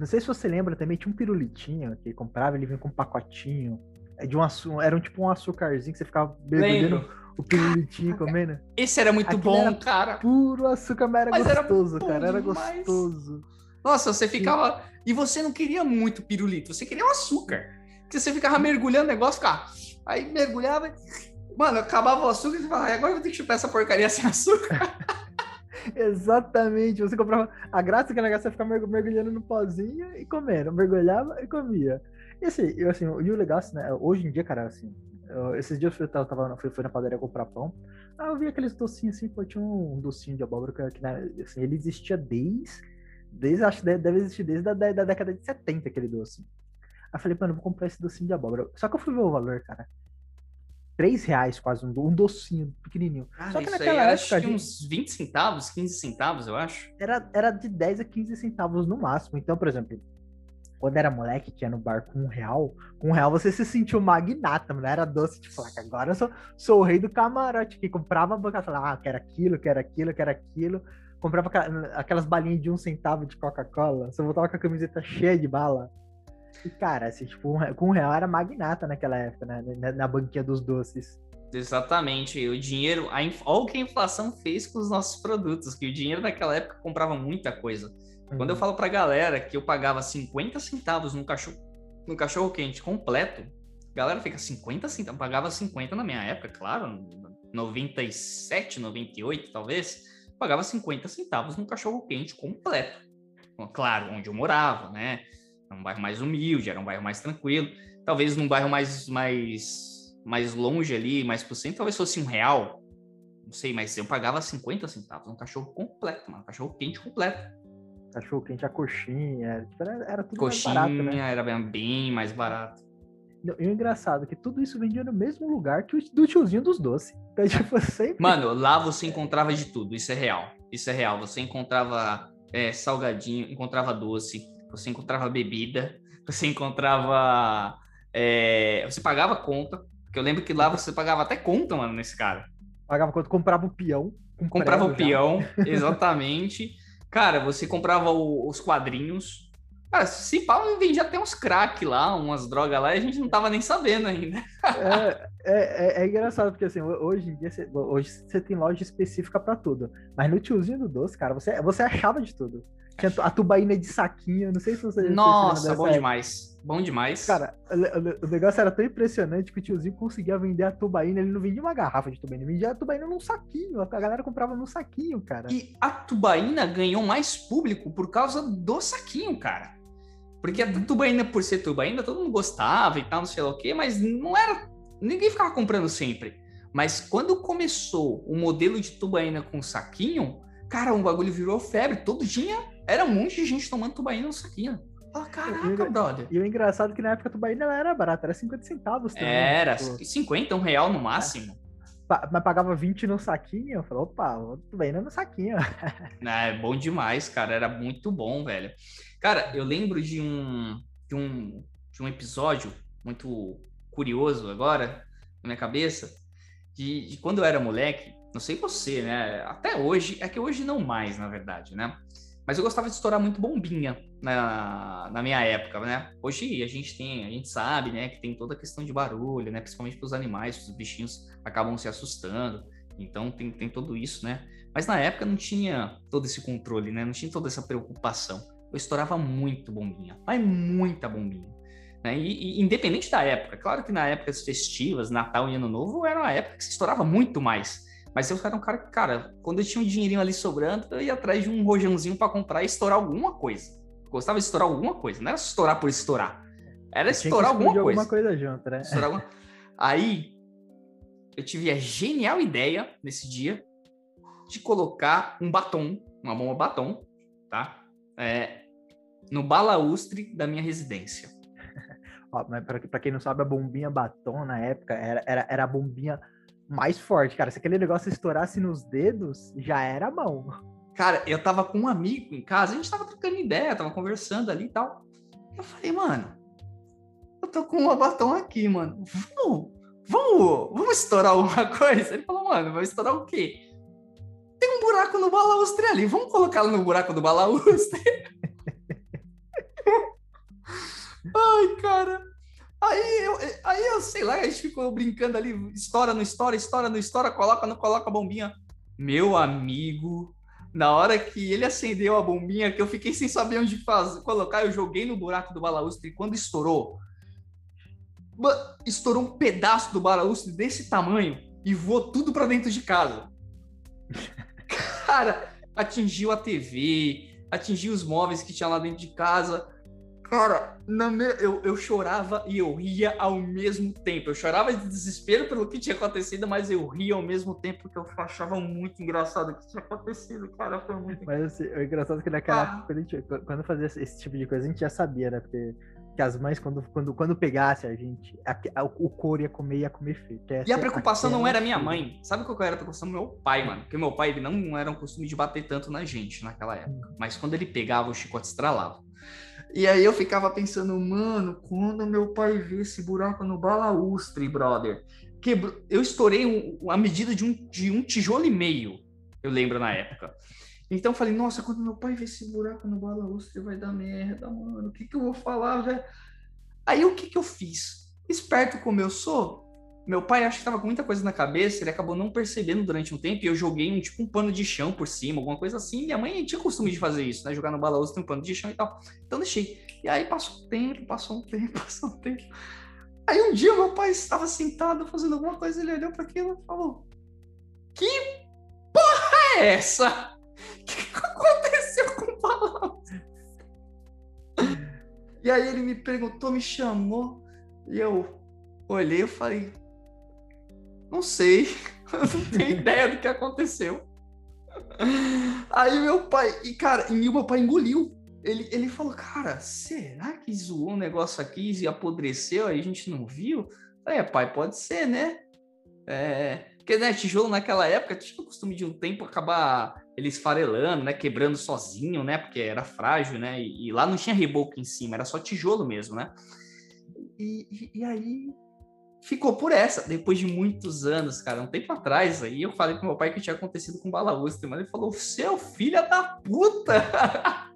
Não sei se você lembra também, tinha um pirulitinho que comprava, ele vinha com um pacotinho. É de um açúcar, era um, tipo um açúcarzinho que você ficava bebendo o pirulitinho comendo. Esse era muito Aquilo bom, era cara. Puro açúcar, mas era mas gostoso, era cara. Era gostoso. Nossa, você ficava. E você não queria muito pirulito, você queria o açúcar. Porque você ficava mergulhando o negócio, ficava. Aí mergulhava. Mano, acabava o açúcar e você falava, agora eu vou ter que chupar essa porcaria sem açúcar. Exatamente. Você comprava. A graça é que era você ficar mergulhando no pozinho e comendo. Mergulhava e comia. E assim, eu, assim, e o legal, assim, né? Hoje em dia, cara, assim, eu, esses dias eu tava, tava fui, fui, na padaria comprar pão. Aí eu vi aqueles docinhos assim, pô, tinha um, docinho de abóbora que, né, assim, ele existia desde, desde, acho que deve existir desde a da, da década de 70 aquele doce. Aí eu falei, mano, vou comprar esse docinho de abóbora. Só que eu fui ver o valor, cara. 3 reais quase, um, um docinho pequenininho. Cara, Só que naquela época. Acho que uns 20 centavos, 15 centavos, eu acho. Era, era de 10 a 15 centavos no máximo. Então, por exemplo, quando era moleque, que ia no bar com um real, com um real você se sentiu magnata, mano. Era doce, tipo, agora eu sou, sou o rei do camarote, que comprava a banca, falava, ah, quero aquilo, quero aquilo, quero aquilo. Comprava aquelas balinhas de um centavo de Coca-Cola, você voltava com a camiseta cheia de bala. E, cara, assim, tipo, com um real era magnata naquela época, né? Na, na banquinha dos doces. Exatamente. O dinheiro, a, olha o que a inflação fez com os nossos produtos, que o dinheiro naquela época comprava muita coisa. Quando eu uhum. falo pra galera que eu pagava 50 centavos no cachorro, no cachorro quente completo, a galera fica 50 centavos, pagava 50 na minha época, claro, 97, 98 talvez, pagava 50 centavos no cachorro quente completo. Claro, onde eu morava, né? Era um bairro mais humilde, era um bairro mais tranquilo. Talvez num bairro mais, mais, mais longe ali, mais pro centro, talvez fosse um real. Não sei, mas eu pagava 50 centavos no cachorro completo, mano. Cachorro quente completo cachorro quente, a coxinha, tipo, era, era tudo coxinha, mais barato, né? era bem mais barato. E o engraçado é que tudo isso vendia no mesmo lugar que o do tiozinho dos doces. Então, tipo, sempre... Mano, lá você encontrava de tudo, isso é real. Isso é real. Você encontrava é, salgadinho, encontrava doce, você encontrava bebida, você encontrava. É, você pagava conta. Porque eu lembro que lá você pagava até conta, mano, nesse cara. Pagava conta, comprava o peão. comprava o peão, exatamente. Cara, você comprava o, os quadrinhos. Cara, se pau, vendia até uns crack lá, umas drogas lá, e a gente não tava nem sabendo ainda. é, é, é, é, engraçado, porque assim, hoje em dia, você, hoje você tem loja específica para tudo. Mas no tiozinho do doce, cara, você, você achava de tudo. Tinha a tubaína de saquinho, não sei se você. Nossa, se bom época. demais. Bom demais. Cara, o, negócio era tão impressionante que o tiozinho conseguia vender a tubaína. Ele não vendia uma garrafa de tubaína, ele vendia a tubaína num saquinho. A galera comprava num saquinho, cara. E a tubaína ganhou mais público por causa do saquinho, cara. Porque a uhum. tubaína, por ser tubaína, todo mundo gostava e tal, não sei lá o quê, mas não era. Ninguém ficava comprando sempre. Mas quando começou o modelo de tubaína com saquinho, cara, um bagulho virou febre. Todo dia era um monte de gente tomando tubaína no saquinho. Fala, caraca, brother. E o engraçado é que na época a tubaína ela era barata, era 50 centavos também. Era, tipo... 50, um real no máximo. É. Mas pagava 20 no saquinho, eu falei, opa, tubaína no saquinho. É, bom demais, cara, era muito bom, velho. Cara, eu lembro de um, de um, de um episódio muito curioso agora, na minha cabeça, de, de quando eu era moleque, não sei você, né? Até hoje, é que hoje não mais, na verdade, né? Mas eu gostava de estourar muito bombinha na, na minha época, né? Hoje a gente tem, a gente sabe, né, que tem toda a questão de barulho, né? Principalmente para os animais, os bichinhos acabam se assustando. Então tem, tem tudo isso, né? Mas na época não tinha todo esse controle, né? Não tinha toda essa preocupação. Eu estourava muito bombinha, mas muita bombinha. Né? E, e, independente da época, claro que na épocas festivas, Natal e Ano Novo, era uma época que se estourava muito mais. Mas eu era um cara que, cara, quando eu tinha um dinheirinho ali sobrando, eu ia atrás de um rojãozinho para comprar e estourar alguma coisa. Gostava de estourar alguma coisa, não era estourar por estourar. Era estourar alguma coisa. alguma coisa junto, né? Alguma... Aí, eu tive a genial ideia nesse dia de colocar um batom, uma bomba batom, tá? É, no balaustre da minha residência. Mas para quem não sabe, a bombinha batom na época era, era, era a bombinha mais forte, cara. Se aquele negócio estourasse nos dedos, já era mão. Cara, eu tava com um amigo em casa, a gente tava trocando ideia, tava conversando ali e tal. Eu falei, mano, eu tô com uma batom aqui, mano. Vamos, vamos, vamos estourar alguma coisa? Ele falou, mano, vai estourar o quê? Tem um buraco no balaustre ali, vamos colocá-lo no buraco do balaustre. Ai, cara. Aí eu, aí eu, sei lá, a gente ficou brincando ali, estoura, não estoura, estoura, não estoura, coloca, não coloca a bombinha. Meu amigo, na hora que ele acendeu a bombinha, que eu fiquei sem saber onde fazer, colocar, eu joguei no buraco do balaustre e quando estourou, estourou um pedaço do balaustre desse tamanho e voou tudo para dentro de casa. Cara, atingiu a TV, atingiu os móveis que tinha lá dentro de casa. Cara, me... eu, eu chorava e eu ria ao mesmo tempo. Eu chorava de desespero pelo que tinha acontecido, mas eu ria ao mesmo tempo porque eu achava muito engraçado o que tinha acontecido, cara. Foi muito Mas assim, o engraçado é que naquela ah. época, quando, gente, quando fazia esse tipo de coisa, a gente já sabia, né? Porque que as mães, quando, quando, quando pegasse a gente, a, a, o couro ia comer, ia comer feio. E a preocupação não era minha mãe. Sabe qual era a preocupação meu pai, mano? Porque meu pai, ele não era um costume de bater tanto na gente naquela época. Hum. Mas quando ele pegava, o chicote estralava. E aí eu ficava pensando, mano, quando meu pai vê esse buraco no balaustre, brother, quebrou, eu estourei um, a medida de um, de um tijolo e meio, eu lembro na época. Então eu falei, nossa, quando meu pai vê esse buraco no balaustre, vai dar merda, mano, o que que eu vou falar, velho? Aí o que que eu fiz? Esperto como eu sou, meu pai acho que tava com muita coisa na cabeça, ele acabou não percebendo durante um tempo e eu joguei um tipo um pano de chão por cima, alguma coisa assim. Minha mãe tinha costume de fazer isso, né? Jogar no balaúso tem um pano de chão e tal. Então deixei. E aí passou um tempo, passou um tempo, passou um tempo. Aí um dia meu pai estava sentado fazendo alguma coisa, ele olhou para aquilo e falou: Que porra é essa? O que aconteceu com o balaúso? E aí ele me perguntou, me chamou, e eu olhei e falei, não sei. Eu não tenho ideia do que aconteceu. Aí meu pai, e cara, e meu pai engoliu. Ele, ele falou, cara, será que zoou um negócio aqui e apodreceu? Aí a gente não viu? É, pai, pode ser, né? É, porque, né, tijolo naquela época tinha o costume de um tempo acabar ele esfarelando, né? Quebrando sozinho, né? Porque era frágil, né? E, e lá não tinha reboco em cima, era só tijolo mesmo, né? E, e, e aí ficou por essa, depois de muitos anos, cara, um tempo atrás aí, eu falei pro meu pai que tinha acontecido com o balaústre, mas ele falou, seu filho da puta!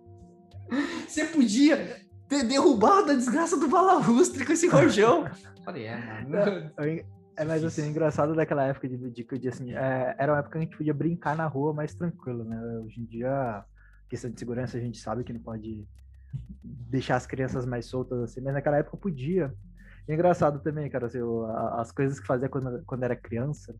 Você podia ter derrubado a desgraça do balaústre com esse rojão. falei, é, mano. É, mas assim, é engraçado daquela época de, de, de assim, é, era uma época que a gente podia brincar na rua mais tranquilo, né? Hoje em dia, questão de segurança, a gente sabe que não pode deixar as crianças mais soltas assim, mas naquela época podia. E é engraçado também, cara, assim, as coisas que fazia quando, quando era criança.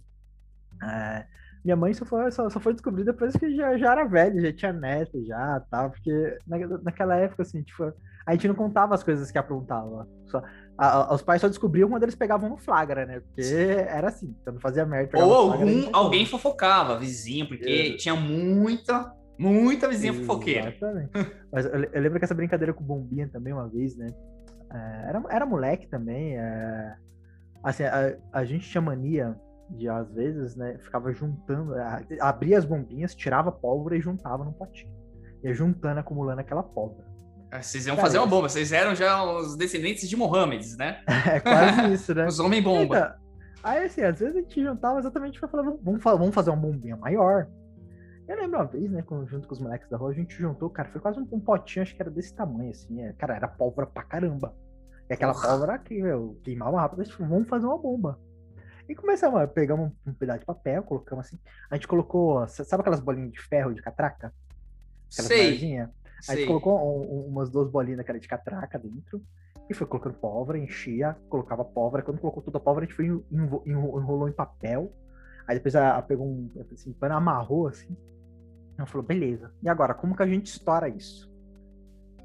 É, minha mãe só foi, só, só foi descobrir depois que já, já era velha, já tinha neto já, tal, porque na, naquela época, assim, tipo, a gente não contava as coisas que aprontava. Só, a, a, os pais só descobriam quando eles pegavam no flagra, né? Porque era assim, quando fazia merda. Ou algum, flagra, alguém fofocava, vizinho, porque é. tinha muita Muita vizinha fofoqueira. Exatamente. Mas eu, eu, lembro que essa brincadeira com bombinha também uma vez, né? É, era, era moleque também. É, assim, a, a gente tinha mania de, às vezes, né? Ficava juntando, abria as bombinhas, tirava pólvora e juntava num potinho. Ia juntando, acumulando aquela pólvora. É, vocês iam Cara, fazer uma bomba, vocês eram já os descendentes de Mohammed, né? É quase isso, né? os homem bomba. Então, aí, assim, às vezes a gente juntava exatamente pra falar, vamos, vamos fazer uma bombinha maior. Eu lembro uma vez, né, junto com os moleques da rua, a gente juntou, cara, foi quase um, um potinho, acho que era desse tamanho, assim. É, cara, era pólvora pra caramba. E aquela pólvora que, meu, queimava rápido, tipo, vamos fazer uma bomba. E começamos, pegamos um, um pedaço de papel, colocamos assim. A gente colocou, sabe aquelas bolinhas de ferro de catraca? Aquelas Sei. A gente colocou um, umas duas bolinhas daquela de catraca dentro e foi colocando pólvora, enchia, colocava pólvora. Quando colocou toda a pólvora, a gente foi enrolou em papel. Aí depois ela pegou um assim, pano, amarrou assim. Ela falou, beleza. E agora, como que a gente estoura isso?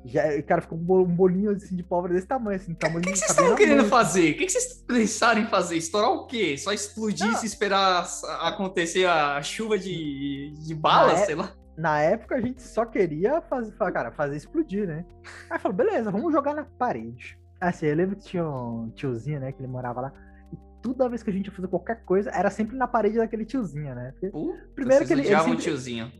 Já, cara, ficou um bolinho assim, de pólvora desse tamanho, assim. Tamanho, o que, que vocês estavam querendo fazer? O que, que vocês pensaram em fazer? Estourar o quê? Só explodir e esperar acontecer a chuva de, de balas, é, sei lá? Na época a gente só queria fazer, cara, fazer explodir, né? Aí falou, beleza, vamos jogar na parede. Assim, eu lembro que tinha um tiozinho, né, que ele morava lá. E toda vez que a gente ia fazer qualquer coisa, era sempre na parede daquele tiozinho, né? Porque, uh, primeiro que ele. ele sempre... um tiozinho.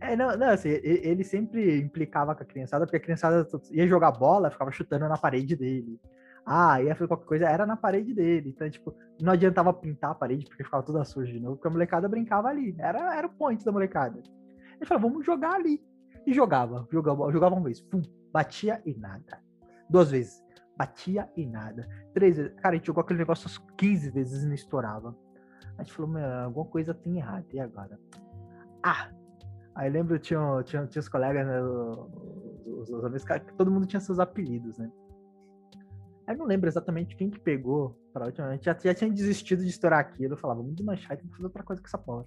É, não, não, assim, ele sempre implicava com a criançada, porque a criançada ia jogar bola, ficava chutando na parede dele. Ah, ia fazer qualquer coisa, era na parede dele. Então, tipo, não adiantava pintar a parede, porque ficava toda suja de novo, porque a molecada brincava ali. Era, era o point da molecada. Ele falou, vamos jogar ali. E jogava, jogava, jogava uma vez, pum, batia e nada. Duas vezes, batia e nada. Três vezes, cara, a gente jogou aquele negócio 15 vezes e não estourava. A gente falou, meu, alguma coisa tem errado, e agora? Ah, Aí lembro, tinha, tinha, tinha os colegas, né, os, os, os, todo mundo tinha seus apelidos, né? Aí não lembro exatamente quem que pegou pra última. A gente já, já tinha desistido de estourar aquilo. Eu falava, vamos desmanchar e tem que fazer outra coisa com essa porra.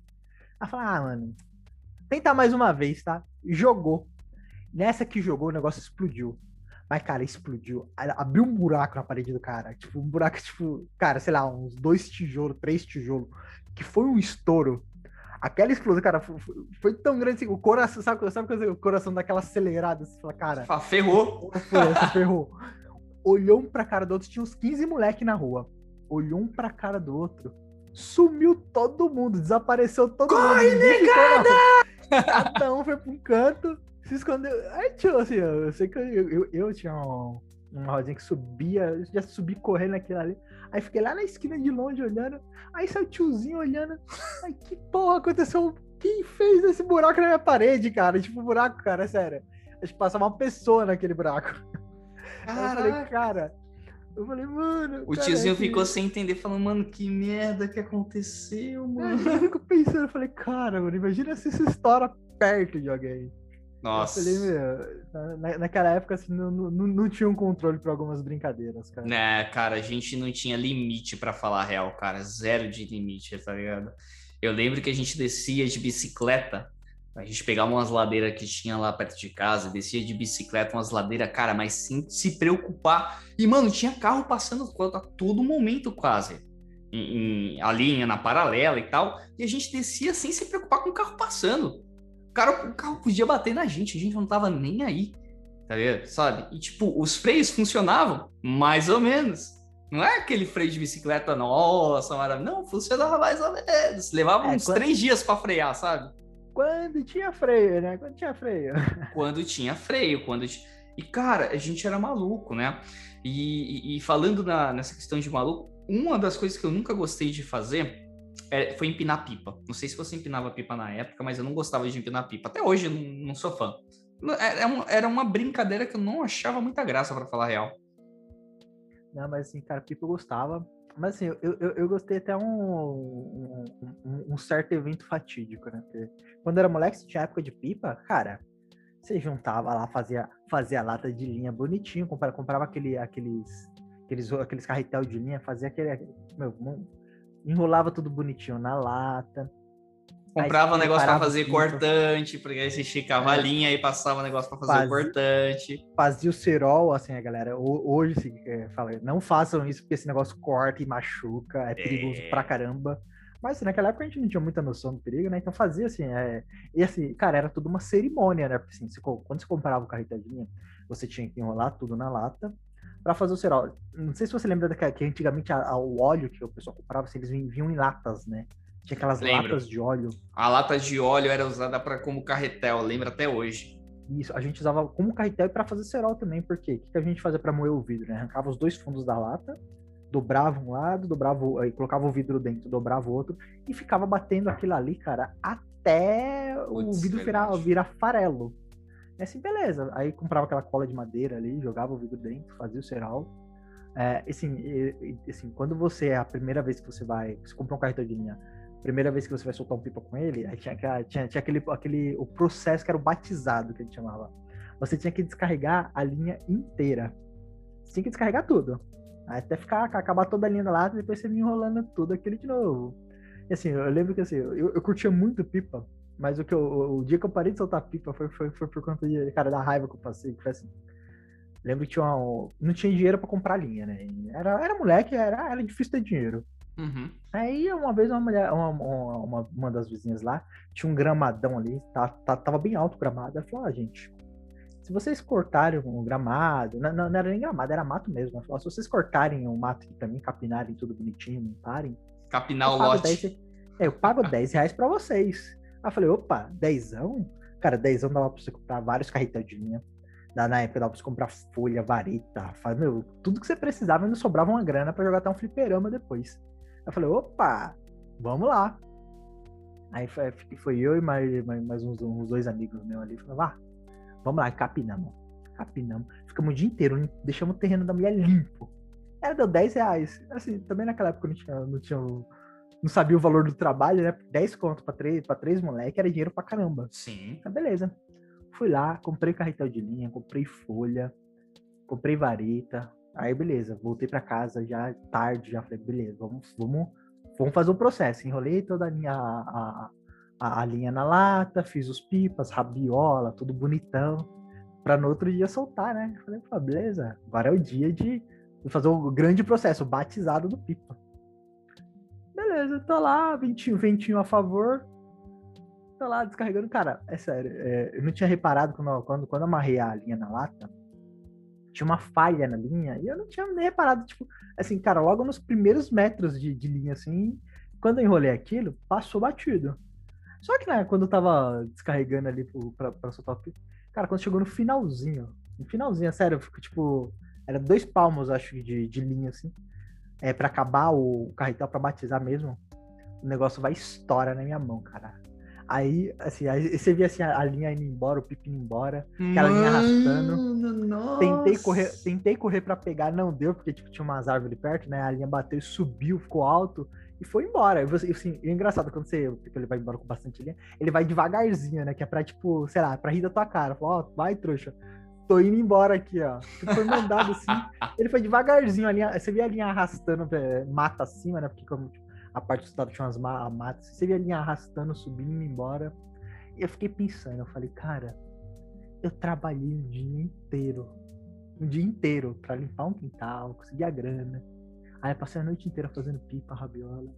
Aí falei, ah, mano, tentar mais uma vez, tá? Jogou. Nessa que jogou, o negócio explodiu. Mas, cara, explodiu. Abriu um buraco na parede do cara. Tipo, um buraco, tipo, cara, sei lá, uns dois tijolos, três tijolos. Que foi um estouro. Aquela explosão, cara, foi, foi, tão grande assim, o coração, sabe, sabe o coração daquela acelerada? Você fala, cara. ferrou. ferrou. Olhou um pra cara do outro, tinha uns 15 moleque na rua. Olhou um pra cara do outro. Sumiu todo mundo, desapareceu todo Corre, mundo. Corre, negada! Cada um foi pra um canto, se escondeu. Aí, tio, assim, eu sei que eu, eu, eu tinha um, uma rodinha que subia, já subi correndo aquilo ali. Aí fiquei lá na esquina de longe olhando. Aí saiu o tiozinho olhando. Ai, que porra aconteceu? Quem fez esse buraco na minha parede, cara? Tipo, buraco, cara, é sério. Acho que passava uma pessoa naquele buraco. Caraca. Eu falei, cara. Eu falei, mano. O tiozinho que... ficou sem entender, falando, mano, que merda que aconteceu, mano. Eu fico pensando, eu falei, cara, mano, imagina se isso estoura perto de alguém. Nossa. Eu falei, meu, na, naquela época, assim, não, não, não tinha um controle para algumas brincadeiras, cara. Né, cara, a gente não tinha limite para falar real, cara. Zero de limite, tá ligado? Eu lembro que a gente descia de bicicleta. A gente pegava umas ladeiras que tinha lá perto de casa, descia de bicicleta, umas ladeiras, cara, mas sem se preocupar. E, mano, tinha carro passando a todo momento quase. Em, em, a linha na paralela e tal. E a gente descia sem se preocupar com o carro passando cara, o carro podia bater na gente, a gente não tava nem aí, tá ligado? Sabe? E, tipo, os freios funcionavam mais ou menos. Não é aquele freio de bicicleta, nossa, maravilha. Não, funcionava mais ou menos. Levava é, uns quando... três dias para frear, sabe? Quando tinha freio, né? Quando tinha freio. quando tinha freio, quando. E, cara, a gente era maluco, né? E, e, e falando na, nessa questão de maluco, uma das coisas que eu nunca gostei de fazer é, foi empinar pipa. Não sei se você empinava pipa na época, mas eu não gostava de empinar pipa. Até hoje eu não, sou fã. Era, é, era uma brincadeira que eu não achava muita graça, para falar a real. Não, mas assim, cara, pipa eu gostava. Mas assim, eu, eu, eu gostei até um, um, um, certo evento fatídico, né? Porque quando era moleque, tinha época de pipa, cara, você juntava lá, fazia, fazia lata de linha bonitinho, comprava, comprava aquele, aqueles, aqueles, aqueles carretel de linha, fazia aquele. Meu, enrolava tudo bonitinho na lata. Comprava um negócio para fazer cortante, porque aí você esticava é. a linha e passava o negócio para fazer fazia, o cortante. Fazia o cerol, assim, a galera. Hoje, assim, fala, não façam isso porque esse negócio corta e machuca, é perigoso é. pra caramba. Mas assim, naquela época a gente não tinha muita noção do perigo, né? Então fazia assim, é... e assim, cara, era tudo uma cerimônia, né? Porque assim, você, quando você comprava o carretadinha, você tinha que enrolar tudo na lata para fazer o cerol. Não sei se você lembra daquela, que antigamente a, a, o óleo que o pessoal comprava, assim, eles vinham em latas, né? Tinha aquelas Lembro. latas de óleo. A lata de óleo era usada para como carretel, lembra até hoje. Isso, a gente usava como carretel e para fazer cerol também, porque o que, que a gente fazia para moer o vidro, né? Arrancava os dois fundos da lata, dobrava um lado, dobrava, aí colocava o vidro dentro, dobrava o outro e ficava batendo aquilo ali, cara, até Puts, o vidro virar, virar farelo. E assim, beleza. Aí comprava aquela cola de madeira ali, jogava o vidro dentro, fazia o ceral. É, assim, e, assim, quando você é a primeira vez que você vai, você compra um cartão de linha, primeira vez que você vai soltar um pipa com ele, aí tinha, tinha, tinha aquele, aquele o processo que era o batizado que a gente chamava. Você tinha que descarregar a linha inteira. Você tinha que descarregar tudo. Até ficar, acabar toda a linha e depois você vinha enrolando tudo aquilo de novo. E assim, eu lembro que assim, eu, eu curtia muito pipa, mas o, que eu, o, dia que eu parei de soltar pipa foi, foi, foi por conta de, cara, da raiva que eu passei, que foi assim. Lembro que tinha uma, não tinha dinheiro para comprar linha, né? Era, era moleque, era, era difícil ter dinheiro. Uhum. Aí uma vez uma mulher, uma, uma, uma, das vizinhas lá, tinha um gramadão ali, tá, tá, tava bem alto o gramado. Ela falou, ah, gente, se vocês cortarem um gramado, não, não, era nem gramado, era mato mesmo. Falou, se vocês cortarem um mato aqui pra mim, capinarem tudo bonitinho, montarem. Capinar o lote. 10, é, eu pago 10 reais pra vocês. Aí eu falei, opa, dezão? Cara, dezão dava pra você comprar vários carretéis de linha. Na época dava pra você comprar folha, vareta, meu, tudo que você precisava ainda sobrava uma grana para jogar até um fliperama depois. Eu falei, opa, vamos lá. Aí foi, foi eu e mais, mais, uns, uns, dois amigos meus ali. Falei, vá, vamos lá, capinamos. Capinamos. Ficamos o dia inteiro, deixamos o terreno da mulher limpo. Ela deu 10 reais. Assim, também naquela época não tinha, não tinha não sabia o valor do trabalho, né? 10 conto pra três, pra três moleques era dinheiro pra caramba. Sim. Tá, beleza. Fui lá, comprei carretel de linha, comprei folha, comprei vareta, Aí, beleza, voltei para casa já tarde, já falei, beleza, vamos, vamos, vamos fazer o processo. Enrolei toda a linha, a, a, a linha na lata, fiz os pipas, rabiola, tudo bonitão, para no outro dia soltar, né? Falei, beleza, agora é o dia de fazer o grande processo, o batizado do pipa. Beleza, tô lá, ventinho, ventinho a favor, tô lá descarregando. Cara, é sério, é, eu não tinha reparado quando, quando, quando amarrei a linha na lata, tinha uma falha na linha e eu não tinha nem reparado, tipo, assim, cara, logo nos primeiros metros de, de linha, assim, quando eu enrolei aquilo, passou batido. Só que, né, quando eu tava descarregando ali pro, pra, pra soltar o cara, quando chegou no finalzinho, no finalzinho, sério, ficou tipo, era dois palmos, acho, de, de linha, assim, é, para acabar o carretel, para batizar mesmo, o negócio vai estourar na minha mão, cara. Aí, assim, aí você via assim, a, linha indo embora, o pipi indo embora, aquela linha arrastando. Nossa. Tentei correr, tentei correr para pegar, não deu, porque tipo, tinha umas árvores perto, né? A linha bateu, subiu, ficou alto e foi embora. E você, assim, é engraçado quando você, ele vai embora com bastante linha, ele vai devagarzinho, né? Que é pra, tipo, sei lá, pra rir da tua cara. Ó, oh, vai, trouxa. Tô indo embora aqui, ó. Foi mandado assim. ele foi devagarzinho, a linha, você via a linha arrastando é, mata acima, né? Porque como tipo, a parte do estado tinha umas matas, você via a linha arrastando, subindo, indo embora. E eu fiquei pensando, eu falei, cara, eu trabalhei o dia inteiro, um dia inteiro para limpar um quintal, conseguir a grana. Aí eu passei a noite inteira fazendo pipa, rabiola.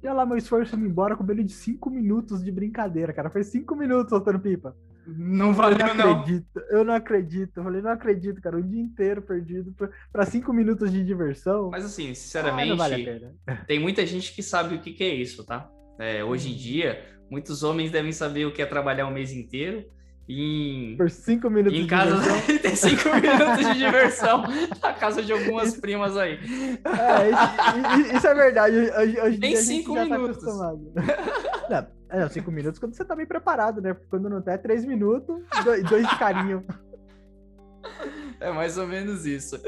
E olha lá meu esforço me embora com menos de 5 minutos de brincadeira, cara. Foi 5 minutos soltando pipa. Não valeu, eu não. Acredito, eu não acredito. Eu falei, não acredito, cara. Um dia inteiro perdido para cinco minutos de diversão. Mas assim, sinceramente, ah, vale tem muita gente que sabe o que, que é isso, tá? É, hoje em uhum. dia, muitos homens devem saber o que é trabalhar o mês inteiro. Em, Por cinco minutos em de casa tem cinco minutos de diversão na casa de algumas primas aí. É, isso, isso, é verdade. Hoje, hoje tem cinco tá minutos. Tá é, não, cinco minutos quando você tá bem preparado, né? Quando não tá, é três minutos e dois de carinho. É mais ou menos isso.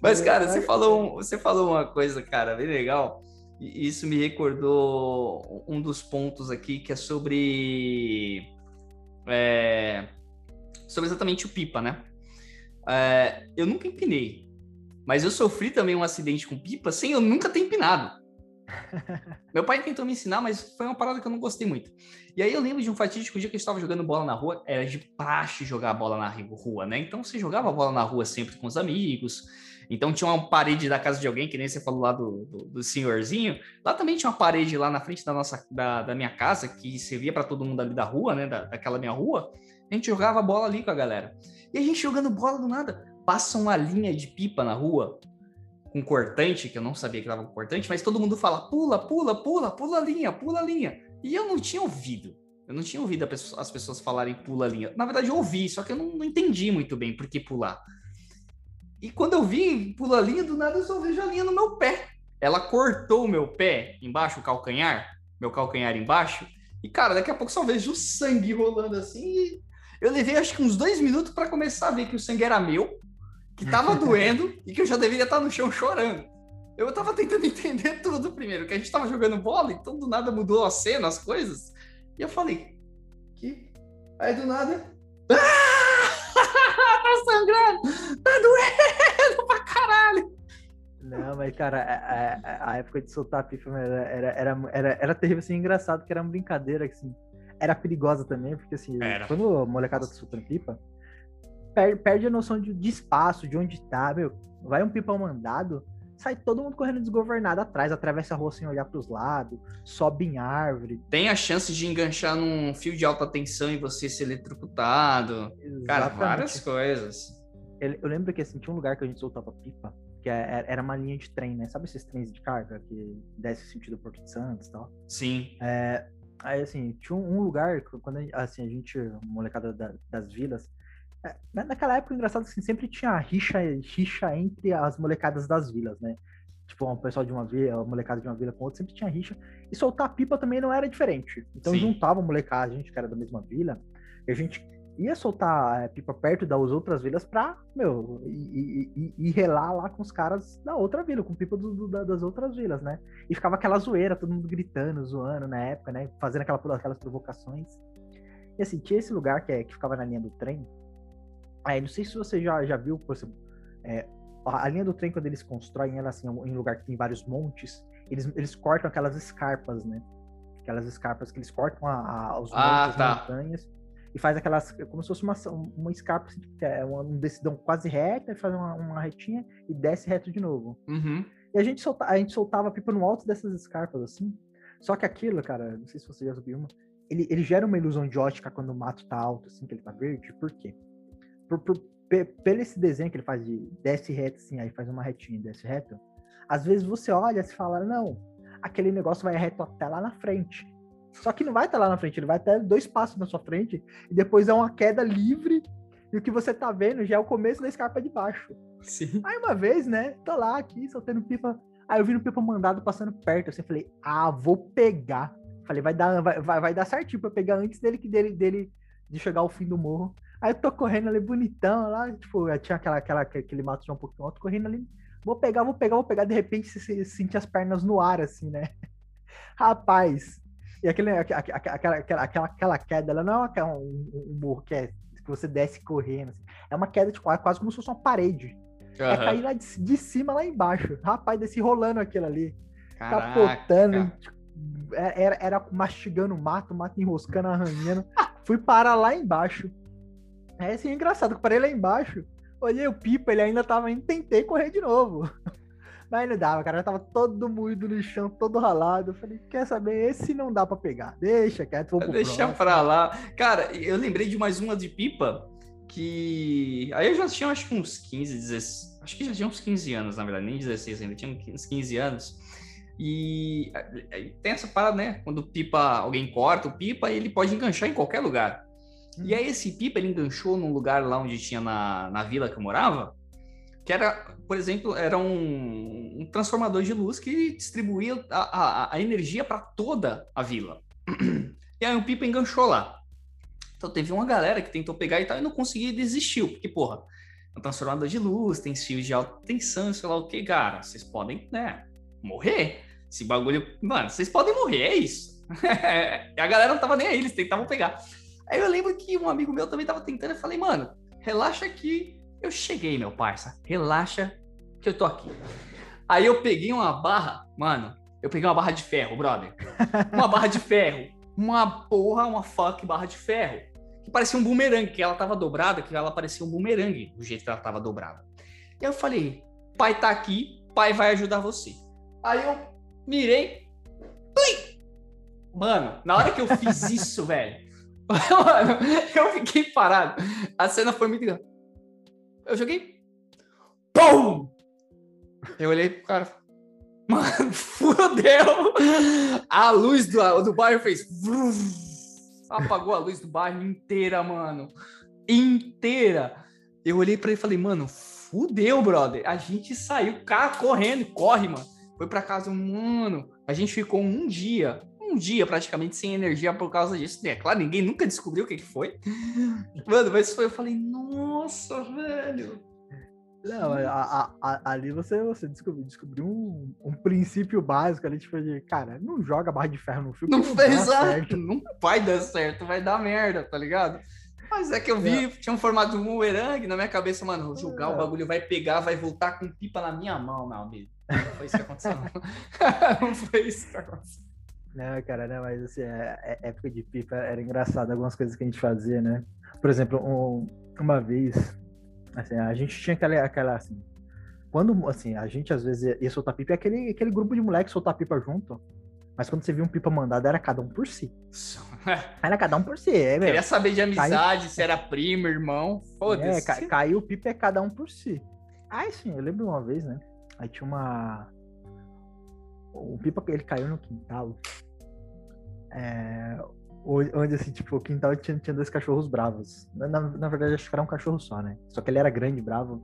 Mas, cara, você falou, você falou uma coisa, cara, bem legal. E isso me recordou um dos pontos aqui que é sobre. É, sobre exatamente o pipa, né? É, eu nunca empinei, mas eu sofri também um acidente com pipa sem eu nunca ter empinado. Meu pai tentou me ensinar, mas foi uma parada que eu não gostei muito. E aí eu lembro de um fatídico dia que eu estava jogando bola na rua, era de praxe jogar bola na rua, né? Então você jogava bola na rua sempre com os amigos, Então tinha uma parede da casa de alguém, que nem você falou lá do, do, do senhorzinho. Lá também tinha uma parede lá na frente da nossa da, da minha casa, que servia para todo mundo ali da rua, né? Da, daquela minha rua. A gente jogava bola ali com a galera. E a gente jogando bola do nada. Passa uma linha de pipa na rua com cortante, que eu não sabia que tava com cortante, mas todo mundo fala: pula, pula, pula, pula a linha, pula a linha. E eu não tinha ouvido. Eu não tinha ouvido as pessoas falarem pula a linha. Na verdade, eu ouvi, só que eu não, não entendi muito bem por que pular. E quando eu vi pula a linha, do nada eu só vejo a linha no meu pé. Ela cortou o meu pé embaixo, o calcanhar, meu calcanhar embaixo. E, cara, daqui a pouco só vejo o sangue rolando assim. Eu levei acho que uns dois minutos para começar a ver que o sangue era meu, que tava doendo e que eu já deveria estar no chão chorando. Eu tava tentando entender tudo primeiro, que a gente tava jogando bola, então do nada mudou a cena, as coisas. E eu falei, que? Aí do nada. Ah! tá sangrando! Tá doendo pra caralho! Não, mas, cara, a, a, a época de soltar pipa era, era, era, era, era terrível, assim, engraçado, que era uma brincadeira, assim, era perigosa também, porque, assim, era. quando a molecada tá soltando pipa, perde, perde a noção de, de, espaço, de onde tá, meu, vai um pipa mandado, sai todo mundo correndo desgovernado atrás, atravessa a rua sem olhar para os lados, sobe em árvore. Tem a chance de enganchar num fio de alta tensão e você ser eletrocutado. Exatamente. Cara, várias coisas. Eu, lembro que assim, tinha um lugar que a gente soltava pipa, que é, era uma linha de trem, né? Sabe esses trens de carga que desce sentido Porto de Santos e tal? Sim. É, aí, assim, tinha um, lugar, quando assim, a gente, molecada da, das vilas, é, naquela época, engraçado assim, sempre tinha rixa, rixa entre as molecadas das vilas, né? Tipo, um pessoal de uma vila, uma molecada de uma vila com outra, sempre tinha rixa. E soltar pipa também não era diferente. Então Sim. juntava a molecada, a gente que era da mesma vila, e a gente ia soltar é, pipa perto das outras vilas pra, meu, e, relar lá com os caras da outra vila, com pipa do, do, das outras vilas, né? E ficava aquela zoeira, todo mundo gritando, zoando na época, né? Fazendo aquela, aquelas provocações. E assim, tinha esse lugar que, é, que ficava na linha do trem, Aí, não sei se você já, já viu, por exemplo, é, a linha do trem, quando eles constroem ela assim, em um lugar que tem vários montes, eles, eles cortam aquelas escarpas, né? Aquelas escarpas que eles cortam a, a, os ah, montes, tá. montanhas, e faz aquelas, como se fosse uma, uma escarpa, assim, que é um decidão quase reta, e faz uma, uma retinha e desce reto de novo. Uhum. E a gente, solta, a gente soltava a pipa no alto dessas escarpas, assim. Só que aquilo, cara, não sei se você já subiu uma, ele, ele gera uma ilusão de ótica quando o mato tá alto, assim, que ele tá verde. Por quê? Por, por, pelo esse desenho que ele faz de desce reto assim, aí faz uma retinha e desce reto, às vezes você olha e fala, não, aquele negócio vai reto até lá na frente. Só que não vai até lá na frente, ele vai até dois passos na sua frente e depois é uma queda livre e o que você tá vendo já é o começo da escarpa de baixo. Sim. Aí uma vez, né, tô lá aqui soltando pipa, aí eu vi no pipa mandado passando perto, assim, falei, ah, vou pegar. Falei, vai dar, vai, vai, vai dar certinho pra pegar antes dele, dele, dele de chegar ao fim do morro. Aí eu tô correndo ali bonitão lá, tipo, tinha aquela, aquela, aquele mato já um pouquinho alto, correndo ali. Vou pegar, vou pegar, vou pegar, de repente você sente as pernas no ar, assim, né? Rapaz, e aquele, aquela, aquela, aquela, queda, ela não é um, um, morro que, é, que você desce correndo, assim. é uma queda tipo, é quase como se fosse uma parede. Uhum. É cair lá de, de, cima lá embaixo. Rapaz, desce rolando aquilo ali. Caraca. Capotando, tipo, é, era, era mastigando o mato, o mato enroscando, arranhando. Fui parar lá embaixo. É assim, engraçado, eu parei lá embaixo, olhei o Pipa, ele ainda tava indo, tentei correr de novo. Mas não dava, cara, já tava todo moído no chão, todo ralado. Eu falei, quer saber, esse não dá para pegar. Deixa, quieto, vou pro Deixa próximo. pra lá. Cara, eu lembrei de mais uma de pipa, que... Aí eu já tinha, acho que uns 15, 16... Acho que já tinha uns 15 anos, na verdade, nem 16 ainda, tinha uns 15 anos. E tem essa parada, né? Quando pipa, alguém corta o pipa, ele pode enganchar em qualquer lugar. E aí esse pipa ele enganchou num lugar lá onde tinha na, na vila que eu morava, que era, por exemplo, era um, um transformador de luz que distribuía a, a, a energia para toda a vila. E aí o pipa enganchou lá. Então teve uma galera que tentou pegar e tal e não conseguia e desistiu, porque, porra, é um transformador de luz, tem fios de alta tensão, sei lá o que, cara, vocês podem, né, morrer. Esse bagulho, mano, vocês podem morrer, é isso. a galera não tava nem aí, eles tentavam pegar. Aí eu lembro que um amigo meu também tava tentando, eu falei, mano, relaxa que eu cheguei, meu parça. Relaxa que eu tô aqui. Aí eu peguei uma barra, mano, eu peguei uma barra de ferro, brother. Uma barra de ferro. Uma porra, uma fuck barra de ferro. Que parecia um bumerangue, que ela tava dobrada, que ela parecia um bumerangue, do jeito que ela tava dobrada. E eu falei, pai tá aqui, pai vai ajudar você. Aí eu mirei. Plim! Mano, na hora que eu fiz isso, velho, mano, eu fiquei parado. A cena foi muito. Eu joguei. Pum! Eu olhei pro cara. Mano, fudeu! A luz do, do bairro fez. Apagou a luz do bairro inteira, mano. Inteira. Eu olhei para ele e falei, mano, fudeu, brother. A gente saiu cá correndo, corre, mano. Foi para casa, mano. A gente ficou um dia, um dia praticamente sem energia por causa disso. É claro, ninguém nunca descobriu o que, que foi. Mano, mas foi, eu falei, nossa, velho. Não, a, a, a, ali você, você descobriu, descobriu um, um, princípio básico ali, tipo, de, cara, não joga barra de ferro no filme. Não, não fez certo. Não vai dar certo, vai dar merda, tá ligado? Mas é que eu vi, é. tinha um formato de um na minha cabeça, mano, vou jogar, é. o bagulho vai pegar, vai voltar com pipa na minha mão, meu amigo. Não foi isso que aconteceu. não foi isso que aconteceu. Não, cara, não, mas assim, é, é, época de pipa era engraçado algumas coisas que a gente fazia, né? Por exemplo, um, uma vez Assim, a gente tinha aquela, aquela assim. Quando, assim, a gente às vezes ia soltar pipa, é aquele, aquele grupo de moleques soltar pipa junto. Mas quando você viu um pipa mandado, era cada um por si. Era cada um por si. É, Queria saber de amizade, caiu... se era primo, irmão. Foda-se. É, ca... caiu o pipa é cada um por si. Aí sim, eu lembro uma vez, né? Aí tinha uma. O pipa ele caiu no quintal. É, onde, assim, tipo, o quintal tinha, tinha dois cachorros bravos. Na, na, verdade, acho que era um cachorro só, né? Só que ele era grande, bravo.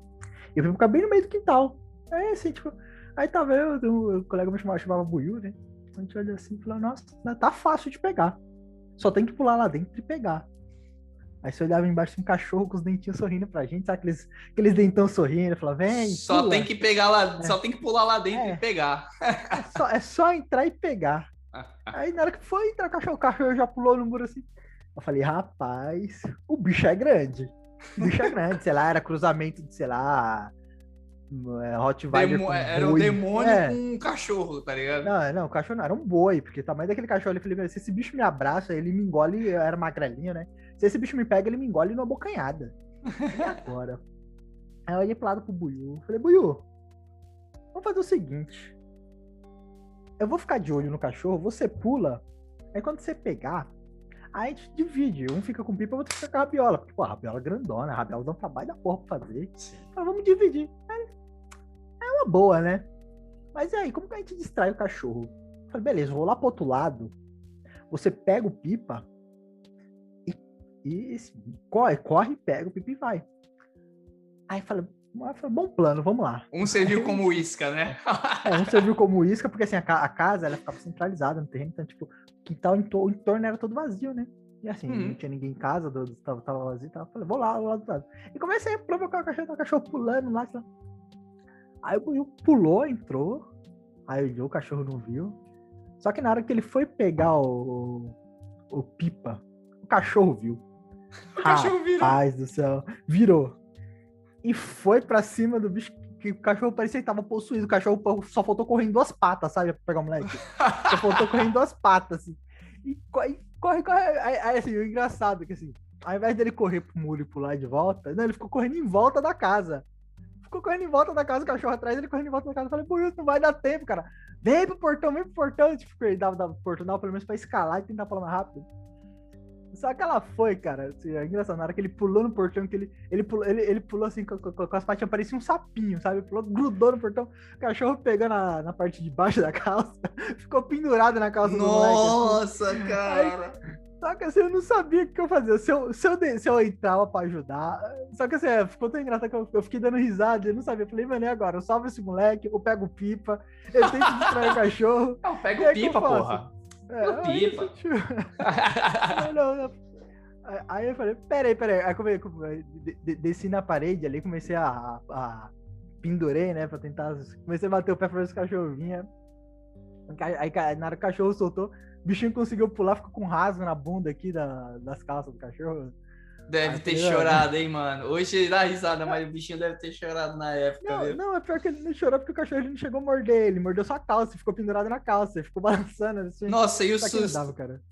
E eu fui ficar bem no meio do quintal. Aí, assim, tipo, aí tava eu, o, colega me chamava, chamava Buiu, né? A gente olha assim e falou, nossa, tá fácil de pegar. Só tem que pular lá dentro e pegar. Aí você olhava embaixo um cachorro com os dentinhos sorrindo pra gente, sabe? Aqueles, aqueles dentão sorrindo, falava, vem. Só pula. tem que pegar lá, é. só tem que pular lá dentro é. e pegar. É só, é só entrar e pegar. Aí na hora que foi entrar o cachorro, o cachorro já pulou no muro assim. Eu falei, rapaz, o bicho é grande. O bicho é grande, sei lá, era cruzamento de, sei lá, é, Rottweiler Demo, Era um demônio é. com um cachorro, tá ligado? Não, não, o cachorro não, era um boi, porque o tamanho daquele cachorro, eu falei, se esse bicho me abraça, ele me engole, eu era magrelinho, né? Se esse bicho me pega, ele me engole numa bocanhada. E agora? Aí eu olhei pro lado pro Buiu, falei, Buiu, vamos fazer o seguinte, eu vou ficar de olho no cachorro, você pula, aí quando você pegar, aí a gente divide. Um fica com pipa, o outro fica com a rabiola. Porque, pô, a rabiola é grandona, a rabiola dá um trabalho da porra pra fazer. Então vamos dividir. É, é uma boa, né? Mas e aí, como que a gente distrai o cachorro? Eu falei, beleza, vou lá pro outro lado. Você pega o pipa e, e corre, corre, pega o pipa e vai. Aí falei, foi bom plano, vamos lá. Um serviu como isca, né? é, um serviu como isca, porque assim, a, a, casa ela ficava centralizada no terreno, então, tipo, o quintal em, to, em torno era todo vazio, né? E assim, uhum. não tinha ninguém em casa, do, tava, tava vazio, tava, falei, vou lá, vou lá do lado. E comecei a provocar o cachorro, o cachorro pulando lá, lá. Aí o Buiu pulou, entrou, aí o cachorro não viu. Só que na hora que ele foi pegar o, o, o pipa, o cachorro viu. O cachorro virou. Paz do céu. Virou e foi para cima do bicho que o cachorro parecia que tava possuído. O cachorro só faltou correr em duas patas, sabe? Pra pegar o moleque. Só faltou correr em duas patas, assim. E corre, corre, corre. Aí, aí, assim, o engraçado é que assim, ao invés dele correr pro muro e pular de volta, não, ele ficou correndo em volta da casa. Ficou correndo em volta da casa, o cachorro atrás, ele correndo em volta da casa. Eu falei, por isso não vai dar tempo, cara. Vem pro portão, vem pro portão. Tipo, ele dava, dava pro portão, pelo menos pra escalar e tentar pular mais rápido. Só que ela foi, cara. Assim, é engraçado. Na hora que ele pulou no portão, que ele, ele, pulou, ele, ele pulou assim com, com, com as patinhas, parecia um sapinho, sabe? Pulou, grudou no portão. O cachorro pegou na, na parte de baixo da calça, ficou pendurado na calça Nossa, do moleque. Nossa, assim. cara. Aí, só que assim, eu não sabia o que eu fazia. Se eu, se eu, se eu entrava pra ajudar. Só que assim, é, ficou tão engraçado que eu, eu fiquei dando risada. Eu não sabia. Eu falei, mano, e agora? Eu salvo esse moleque, eu pego pipa, eu tento distrair o cachorro. Não, pega pipa, porra. É, pipa. Aí, não, não, aí eu falei, peraí, peraí. Aí comecei, desci na parede ali, comecei a, a, pendurei, né, pra tentar. Comecei a bater o pé pra ver se o cachorro vinha. Aí, na hora o cachorro soltou, o bichinho conseguiu pular, ficou com rasgo na bunda aqui da, das calças do cachorro. Deve ter chorado, hein, mano. Hoje dá risada, mas o bichinho deve ter chorado na época. Não, não, é pior que ele não chorou porque o cachorro não chegou a morder. Ele mordeu sua calça, ficou pendurado na calça, ficou balançando. Assim. Nossa, e o susto? Dava, cara.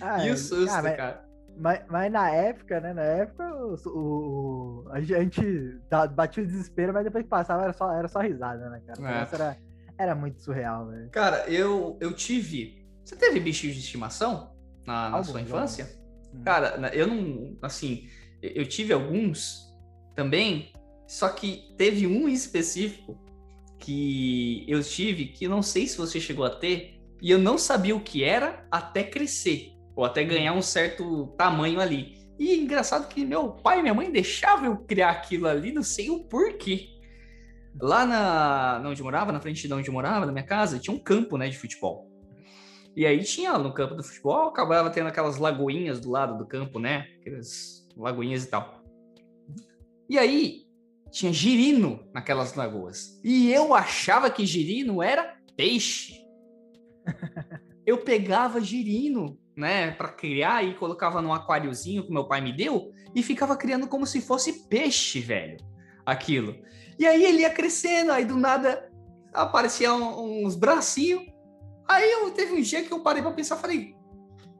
Ah, e o susto, ah, mas... cara? Mas, mas na época, né? Na época, o, o a gente batia o desespero, mas depois que passava era só, era só risada, né, cara? É. Era, era muito surreal, velho. Cara, eu, eu tive. Você teve bichos de estimação na, na sua infância? Cara, eu não. Assim, eu tive alguns também, só que teve um específico que eu tive que não sei se você chegou a ter, e eu não sabia o que era até crescer ou até ganhar um certo tamanho ali. E engraçado que meu pai e minha mãe deixavam eu criar aquilo ali, não sei o porquê. Lá na onde eu morava, na frente de onde eu morava, na minha casa, tinha um campo, né, de futebol. E aí tinha no campo do futebol, acabava tendo aquelas lagoinhas do lado do campo, né? Aquelas lagoinhas e tal. E aí tinha girino naquelas lagoas. E eu achava que girino era peixe. Eu pegava girino né, para criar e colocava num aquáriozinho que meu pai me deu e ficava criando como se fosse peixe, velho, aquilo. E aí ele ia crescendo, aí do nada aparecia uns bracinhos. Aí eu teve um dia que eu parei para pensar, falei,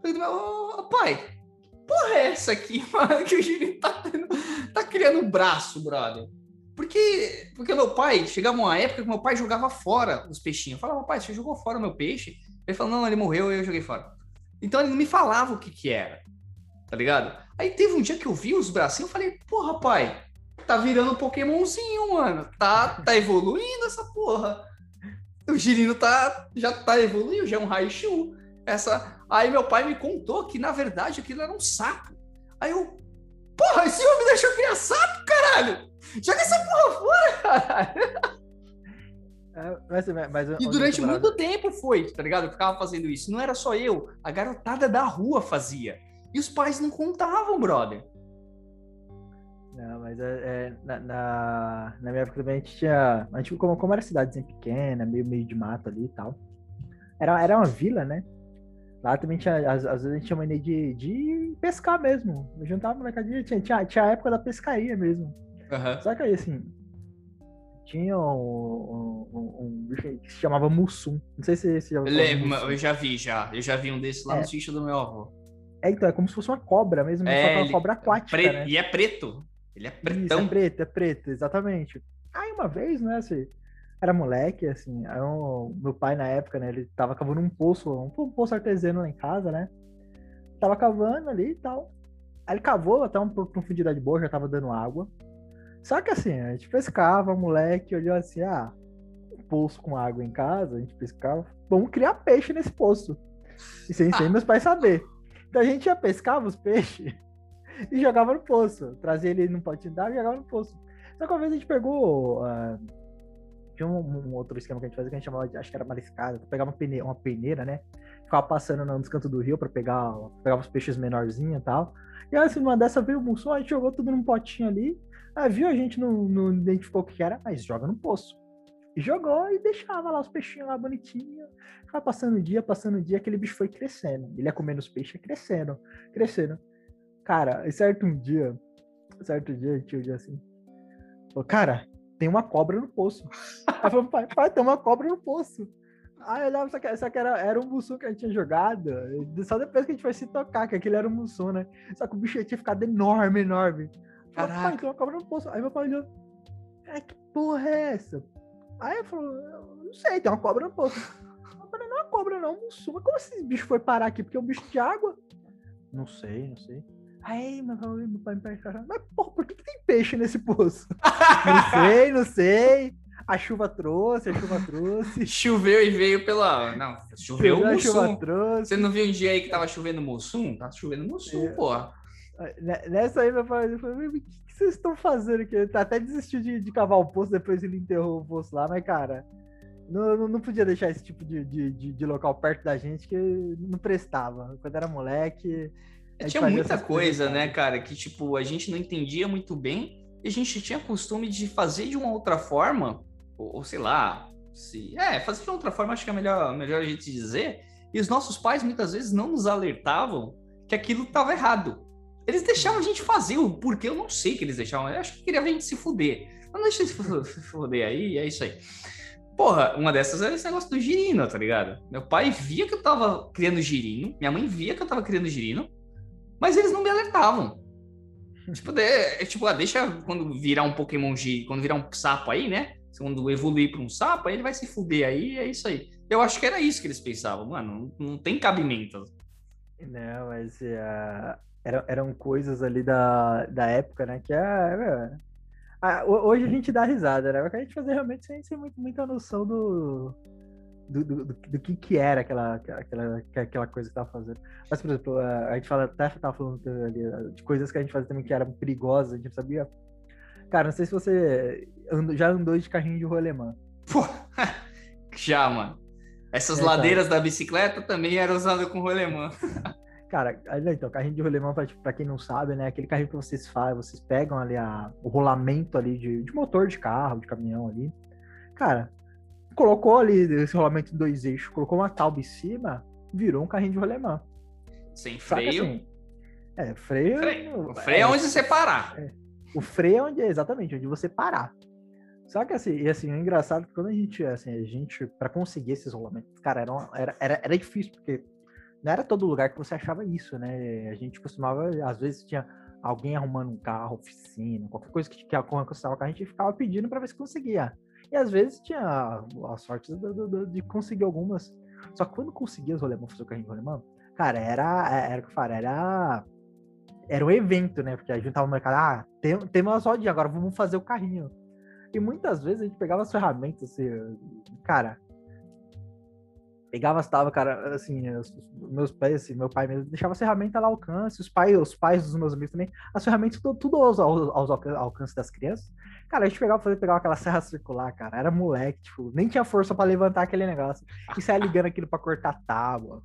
oh, pai, porra é essa aqui, mano, que o Giri tá, tá criando braço, brother. Porque, porque meu pai, chegava uma época que meu pai jogava fora os peixinhos. Eu falava, pai, você jogou fora o meu peixe? Ele falou, não, ele morreu e eu joguei fora. Então ele não me falava o que que era, tá ligado? Aí teve um dia que eu vi os bracinhos, eu falei, porra, pai, tá virando um Pokémonzinho, mano. Tá, tá evoluindo essa porra. O Girino tá, já tá evoluindo, já é um Raichu. Essa... Aí meu pai me contou que, na verdade, aquilo era um sapo. Aí eu, porra, esse homem deixou criar sapo, caralho! Joga essa porra fora, caralho! É, mas, mas, e durante muito tempo foi, tá ligado? Eu ficava fazendo isso. Não era só eu, a garotada da rua fazia. E os pais não contavam, brother. Não, mas é, é na, na, na, minha época também a gente tinha. A gente, como, como era cidadezinha pequena, meio, meio de mato ali e tal. Era, era uma vila, né? Lá também tinha. Às, às vezes a gente tinha mania de, de pescar mesmo. Eu juntava molecadinha, tinha, tinha, tinha a época da pescaria mesmo. Uhum. Só que aí, assim, tinha um, um, um, bicho que se chamava Mussum. Não sei se você já ouviu. Eu, eu já vi, já. Eu já vi um desses lá é. no sítio do meu avô. É, então, é como se fosse uma cobra mesmo, é, só que é uma cobra aquática, pre... né? E é preto. Ele é pretão. Isso, é preto, é preto, exatamente. Aí uma vez, né, assim, era moleque, assim, aí um, meu pai na época, né, ele tava cavando um poço, um, poço artesiano lá em casa, né? Tava cavando ali e tal. Aí ele cavou até uma profundidade boa, já tava dando água. Só que assim, a gente pescava, moleque olhou assim, ah, um poço com água em casa, a gente pescava, vamos criar peixe nesse poço. E sem, sem meus pais saber. Então a gente ia pescava os peixes e jogava no poço. Trazia ele num potinho d'água e jogava no poço. Só que uma vez a gente pegou. Uh, tinha um, um, outro esquema que a gente fazia que a gente chamava de, acho que era mariscada, pegar uma peneira, uma peneira, né? Ficava passando nos cantos do rio para pegar, pegar os peixes menorzinhos e tal. E aí, assim, uma dessa veio o mussum, a gente jogou tudo num potinho ali. Ah, viu? A gente não, não identificou o que era, mas joga no poço. Jogou e deixava lá os peixinhos lá bonitinhos. Ficava passando o dia, passando o dia, aquele bicho foi crescendo. Ele ia comendo os peixes, crescendo, crescendo. Cara, certo um dia, certo dia, tio dia assim, falou, cara, tem uma cobra no poço. Aí falou, pai, pai, tem uma cobra no poço. Aí eu olhava, só que, só que era, era um mussum que a gente tinha jogado. Só depois que a gente foi se tocar, que aquele era um mussum, né? Só que o bicho tinha ficado enorme, enorme. Caraca. Pai, tem uma cobra no poço. Aí meu pai olhou. É, que porra é essa? Aí eu falou, não sei, tem uma cobra no poço. Eu falei, não é uma cobra, não, um Mas como esse bicho foi parar aqui? Porque é um bicho de água? Não sei, não sei. Aí meu pai, meu pai me perguntou, mas porra, por que, que tem peixe nesse poço? não sei, não sei. A chuva trouxe, a chuva trouxe. Choveu e veio pela. Não, choveu, o Mussum. Você não viu um dia aí que tava chovendo Mussum? Tá chovendo Mussum, é. porra. Nessa aí, meu pai falou: o que vocês estão fazendo aqui? Ele até desistiu de, de cavar o poço, depois ele enterrou o poço lá, mas, cara, não, não podia deixar esse tipo de, de, de, de local perto da gente que não prestava. Quando era moleque. Tinha muita coisa, né, cara, que tipo, a gente não entendia muito bem e a gente tinha costume de fazer de uma outra forma, ou, ou sei lá, se. É, fazer de uma outra forma, acho que é melhor, melhor a gente dizer. E os nossos pais muitas vezes não nos alertavam que aquilo estava errado. Eles deixavam a gente fazer o porquê, eu não sei que eles deixavam. Eu acho que queria a gente se fuder. Não deixa se fuder aí, é isso aí. Porra, uma dessas era esse negócio do girino, tá ligado? Meu pai via que eu tava criando girino, minha mãe via que eu tava criando girino, Mas eles não me alertavam. tipo, de, é, tipo, ah, deixa quando virar um Pokémon G, quando virar um sapo aí, né? Quando evoluir para um sapo, aí ele vai se fuder aí, é isso aí. Eu acho que era isso que eles pensavam, mano, não, não tem cabimento. Não, mas uh, era, eram coisas ali da, da época, né? Que é, uh, hoje a gente dá risada, né? Porque a gente fazia realmente sem, sem muito, muita noção do, do, do, do, do, que, que era aquela, aquela, aquela coisa que tava fazendo. Mas, por exemplo, a, gente fala, até tava falando ali, de coisas que a gente fazia também que eram perigosas, a gente não sabia. Cara, não sei se você andou, já andou de carrinho de rolemã. Pô, já, mano. Essas é, ladeiras da bicicleta também eram usadas com rolemã. Cara, então, carrinho de rolemã, pra, pra quem não sabe, né? Aquele carrinho que vocês fazem, vocês pegam ali a, o rolamento ali de, de motor de carro, de caminhão ali. Cara, colocou ali esse rolamento em dois eixos, colocou uma talba em cima, virou um carrinho de rolemã. Sem freio. Assim, é, freio. freio. O freio é, é onde você parar. É, o freio é onde é exatamente onde você parar. Só que assim, e assim, é engraçado que quando a gente, assim, a gente, para conseguir esses rolamentos, cara, era, era, era, era difícil, porque não era todo lugar que você achava isso, né? A gente costumava, às vezes tinha alguém arrumando um carro, oficina, qualquer coisa que, que acostava com a gente ficava pedindo para ver se conseguia. E às vezes tinha a, sorte de, de, de, conseguir algumas. Só que quando conseguia os rolemãs fazer o carrinho de rolemã, cara, era, era o que eu era era um evento, né? Porque a gente tava no mercado, ah, tem, tem umas rodinhas, agora vamos fazer o carrinho. E muitas vezes a gente pegava as ferramentas, assim, cara, pegava, estava, cara, assim, meus pais, assim, meu pai mesmo deixava a ferramenta lá ao alcance, os pais, os pais dos meus amigos também, as ferramentas tudo, tudo aos alcance das crianças. Cara, a gente pegava, fazer, pegava aquela serra circular, cara, era moleque, tipo, nem tinha força para levantar aquele negócio, e saia ligando aquilo para cortar tábua,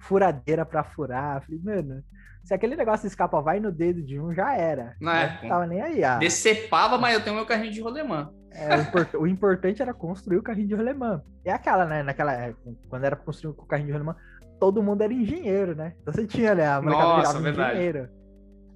furadeira para furar, falei, mano, se aquele negócio escapa vai no dedo de um, já era. Não é? Não tava nem aí. Ah. Decepava, mas eu tenho meu carrinho de rolemã. É, o, import, o, importante era construir o carrinho de rolemã. É aquela, né? Naquela época, quando era construir o carrinho de rolemã, todo mundo era engenheiro, né? Então você tinha, né? A Nossa, verdade. engenheiro.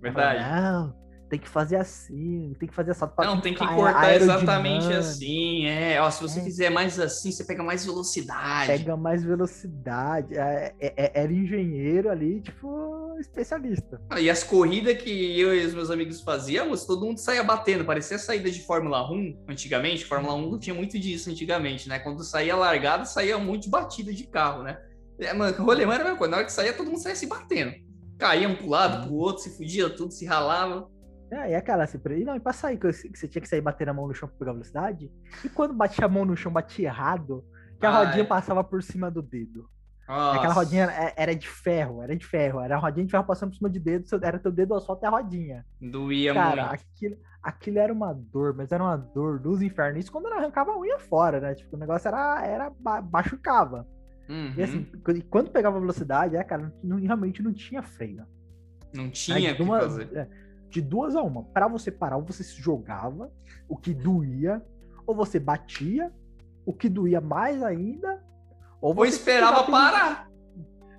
Verdade. Falava, não, tem que fazer assim, tem que fazer essa Não, tem que cortar exatamente assim. É, ó, se você é. fizer mais assim, você pega mais velocidade. Pega mais velocidade. É, é, é era engenheiro ali, tipo, especialista. Ah, e as corridas que eu e os meus amigos fazíamos, todo mundo saía batendo. Parecia saída de Fórmula 1 antigamente. Fórmula 1 não tinha muito disso antigamente, né? Quando saía largada, saía muito de batida de carro, né? É, mano, rolemã era a mesma coisa. Na hora que saía, todo mundo saía se batendo. Caía um pro lado, pro outro, se fudia tudo, se ralava. É, e aquela assim, e não, e pra sair, que você tinha que sair batendo a mão no chão pra pegar velocidade, e quando batia a mão no chão, batia errado, que a Ai. rodinha passava por cima do dedo. Nossa. Aquela rodinha é, era de ferro, era de ferro, era a rodinha de ferro passando por cima de dedo, era teu dedo só até a rodinha. Doía Cara, muito. Aquilo, aquilo era uma dor, mas era uma dor dos infernos. Isso quando ela arrancava a unha fora, né? Tipo, o negócio era, era machucava. Uhum. E assim, quando pegava velocidade, é, cara, não, realmente não tinha freio. Não tinha o que uma, fazer. É, de duas a uma. Para você parar, ou você se jogava, o que doía, ou você batia, o que doía mais ainda, ou você ou esperava parar.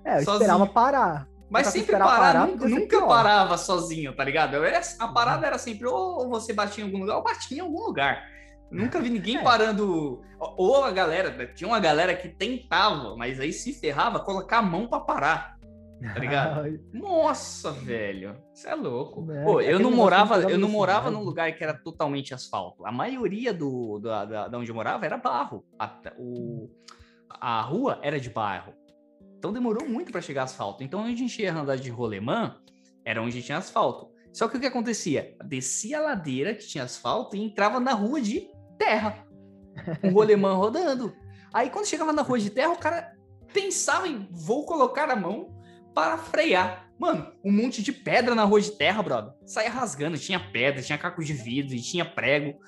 É, eu sozinho. esperava parar. Mas sempre parar, parar nunca, nunca parava sozinho, tá ligado? Era, a parada era sempre ou você batia em algum lugar ou batia em algum lugar. Nunca vi ninguém é. parando. Ou a galera, tinha uma galera que tentava, mas aí se ferrava, colocar a mão para parar. Tá ligado? Nossa, velho. Isso é louco. É, Pô, eu não morava, eu não morava num lugar que era totalmente asfalto. A maioria do, da, da, da onde eu morava era barro. A, o, a rua era de barro. Então demorou muito para chegar asfalto. Então onde a gente ia andar de rolemã era onde tinha asfalto. Só que o que acontecia? Descia a ladeira que tinha asfalto e entrava na rua de terra. O rolemã rodando. Aí quando chegava na rua de terra, o cara pensava em vou colocar a mão para frear. Mano, um monte de pedra na rua de terra, brother. Saia rasgando, tinha pedra, tinha caco de vidro e tinha prego.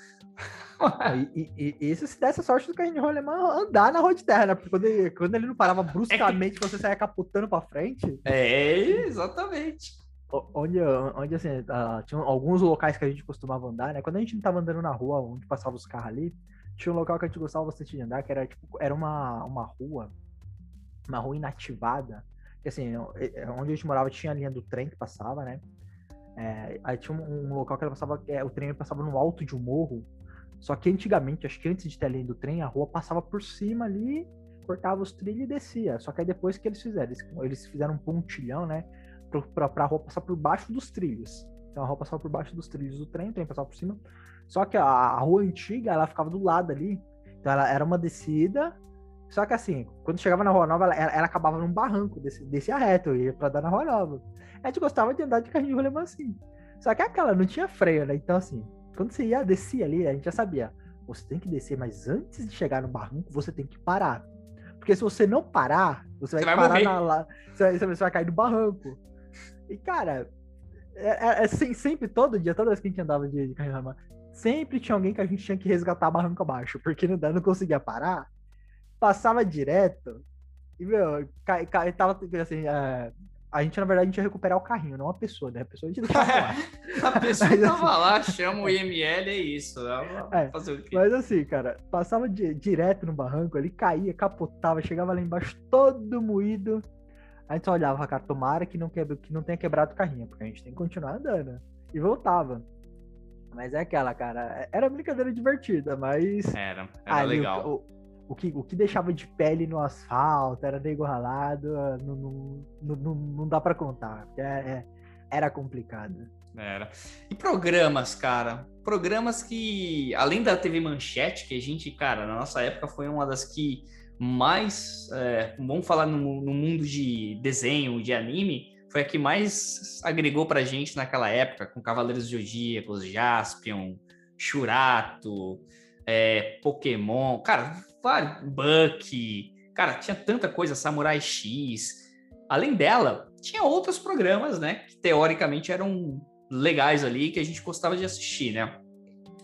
e, e, e, isso se desse a sorte do carrinho de rolemã andar na rua de terra, né? Porque quando ele, quando ele não parava bruscamente, é que... você saia capotando pra frente. É, exatamente. Onde, onde assim, uh, tinha alguns locais que a gente costumava andar, né? Quando a gente não tava andando na rua, onde passava os carros ali, tinha um local que a gente gostava bastante de andar, que era tipo, era uma, uma rua, uma rua inativada, assim, é, onde a gente morava tinha a linha do trem que passava, né? É, aí tinha um, um, local que ela passava, é, o trem passava no alto de um morro. Só que antigamente, acho que antes de ter a linha do trem, a rua passava por cima ali, cortava os trilhos e descia. Só que aí depois que eles fizeram, eles fizeram um pontilhão, né? pra, pra rua passar por baixo dos trilhos. Então a rua passava por baixo dos trilhos do trem, o trem passava por cima. Só que a, a rua antiga, ela ficava do lado ali. Então ela era uma descida. Só que assim, quando chegava na Rua Nova, ela, ela acabava num barranco, desse, descia reto, ia pra dar na Rua Nova. A gente gostava de andar de carrinho de rolemã assim. Só que aquela não tinha freio, né? Então assim, quando você ia descer ali, a gente já sabia. Você tem que descer, mas antes de chegar no barranco, você tem que parar. Porque se você não parar, você vai, você vai parar na, você, vai, você vai cair no barranco. E, cara, é, é, é, sempre, todo dia, toda vez que a gente andava de, de carrinho sempre tinha alguém que a gente tinha que resgatar barranco abaixo, porque não, não conseguia parar, passava direto, e, meu, cai, cai, tava, assim, é, a gente, na verdade, a gente ia recuperar o carrinho, não a pessoa, né? A pessoa a gente deixava lá. a pessoa mas, tava assim, lá, chama o IML, é isso. Né? É, fazer o quê? Mas assim, cara, passava de, direto no barranco, ele caía, capotava, chegava lá embaixo todo moído. A gente só olhava, cara, tomara que não, quebre, que não tenha quebrado o carrinho, porque a gente tem que continuar andando. E voltava. Mas é aquela, cara, era brincadeira divertida, mas. Era, era legal. O, o, que, o que deixava de pele no asfalto, era nego ralado, não, não, não, não dá para contar. É, é, era complicado. Era. E programas, cara? Programas que, além da TV Manchete, que a gente, cara, na nossa época foi uma das que mais, é, vamos falar no, no, mundo de desenho, de anime, foi a que mais agregou pra gente naquela época, com Cavaleiros Zodíacos, Jaspion, Churato, é, Pokémon, cara, Bucky, cara, tinha tanta coisa, Samurai X. Além dela, tinha outros programas, né, que teoricamente eram legais ali, que a gente gostava de assistir, né?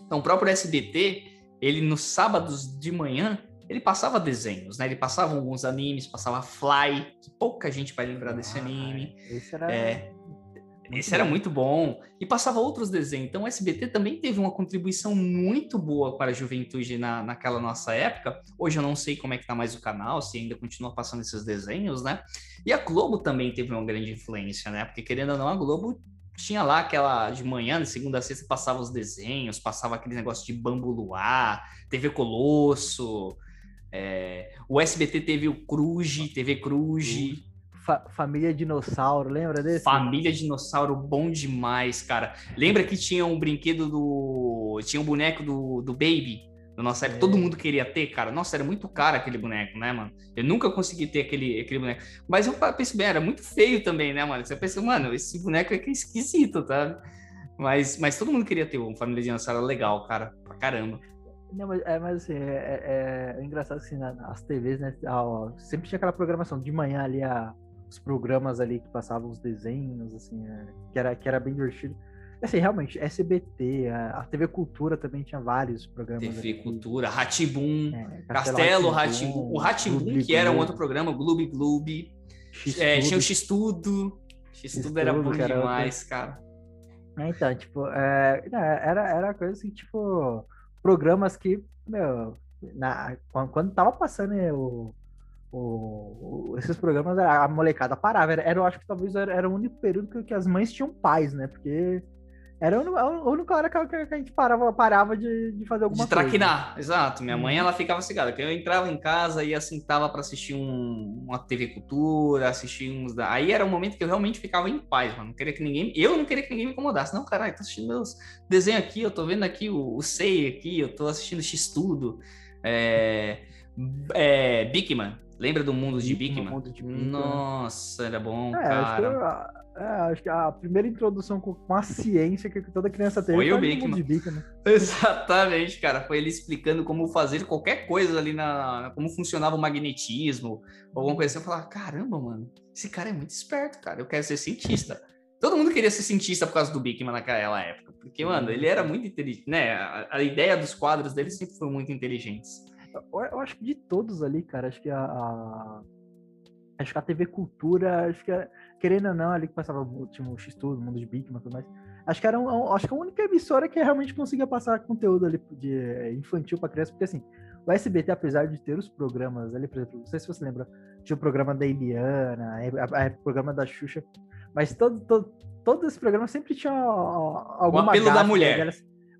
Então, o próprio SBT, ele nos sábados de manhã, ele passava desenhos, né? Ele passava alguns animes, passava Fly, que pouca gente vai lembrar desse ah, anime. Esse era. É, esse bom. era muito bom. E passava outros desenhos. Então o SBT também teve uma contribuição muito boa para a juventude na, naquela nossa época. Hoje eu não sei como é que tá mais o canal, se ainda continua passando esses desenhos, né? E a Globo também teve uma grande influência, né? Porque querendo ou não, a Globo tinha lá aquela de manhã, de segunda a sexta, passava os desenhos, passava aquele negócio de Bambu Luar, TV Colosso, é, o SBT teve o Cruz, TV Cruz. Fa Família Dinossauro, lembra desse? Família Dinossauro, bom demais, cara. Lembra que tinha um brinquedo do. Tinha um boneco do, do Baby? Na nossa época, é. todo mundo queria ter, cara. Nossa, era muito caro aquele boneco, né, mano? Eu nunca consegui ter aquele, aquele boneco. Mas eu pensei, bem, era muito feio também, né, mano? Você pensa, mano, esse boneco é que é esquisito, tá? Mas, mas todo mundo queria ter um Família Dinossauro legal, cara, pra caramba. Não, mas, é, mas assim, é, é, é engraçado assim, as TVs, né? Ó, sempre tinha aquela programação de manhã ali, a, os programas ali que passavam os desenhos, assim, é, que, era, que era bem divertido. Assim, realmente, SBT, a, a TV Cultura também tinha vários programas. TV aqui. Cultura, Ratibum, é, Castelo Ratibum, o Ratibum, que era um outro programa, Gloob Gloob, é, tinha o X-Tudo, X-Tudo era bom demais, outro... cara. É, então, tipo, é, era, era coisa assim, tipo programas que, meu, na, quando, quando tava passando né, o, esses programas, a molecada parava. Era, era, eu acho que talvez era, era o único período que, que as mães tinham pais, né? Porque era a única hora que a gente parava, parava de, de fazer alguma de coisa. De traquinar, exato. Minha mãe, uhum. ela ficava cigada. Eu entrava em casa e assim, tava para assistir um, uma TV Cultura, assistir uns... Da... Aí era um momento que eu realmente ficava em paz, mano. Não queria que ninguém... Eu não queria que ninguém me incomodasse. Não, caralho, tô assistindo meus desenhos aqui, eu tô vendo aqui o, o Sei aqui, eu tô assistindo X-Tudo. É... é... Bigman. Lembra do mundo de Bigman? Nossa, era bom, é, cara. É, acho que a primeira introdução com, a ciência que toda criança teve foi o Bigman. Bigman. Exatamente, cara. Foi ele explicando como fazer qualquer coisa ali na. como funcionava o magnetismo, alguma coisa assim. Eu falava, caramba, mano, esse cara é muito esperto, cara. Eu quero ser cientista. Todo mundo queria ser cientista por causa do Bigman naquela época. Porque, mano, ele era muito inteligente, né? A, a ideia dos quadros dele sempre foi muito inteligentes. Eu, acho que de todos ali, cara, acho que a, a acho que a TV Cultura, acho que querendo ou não, ali que passava o último X-Tudo, Mundo de Bigman e tudo mais. Acho que era um, acho que a única emissora que realmente conseguia passar conteúdo ali de eh, infantil para criança, porque assim, o SBT, apesar de ter os programas ali, por exemplo, não sei se você lembra, tinha o programa da Eliana, o programa da Xuxa, mas todo, todo, todos esses programas sempre tinham alguma O apelo da mulher. Né,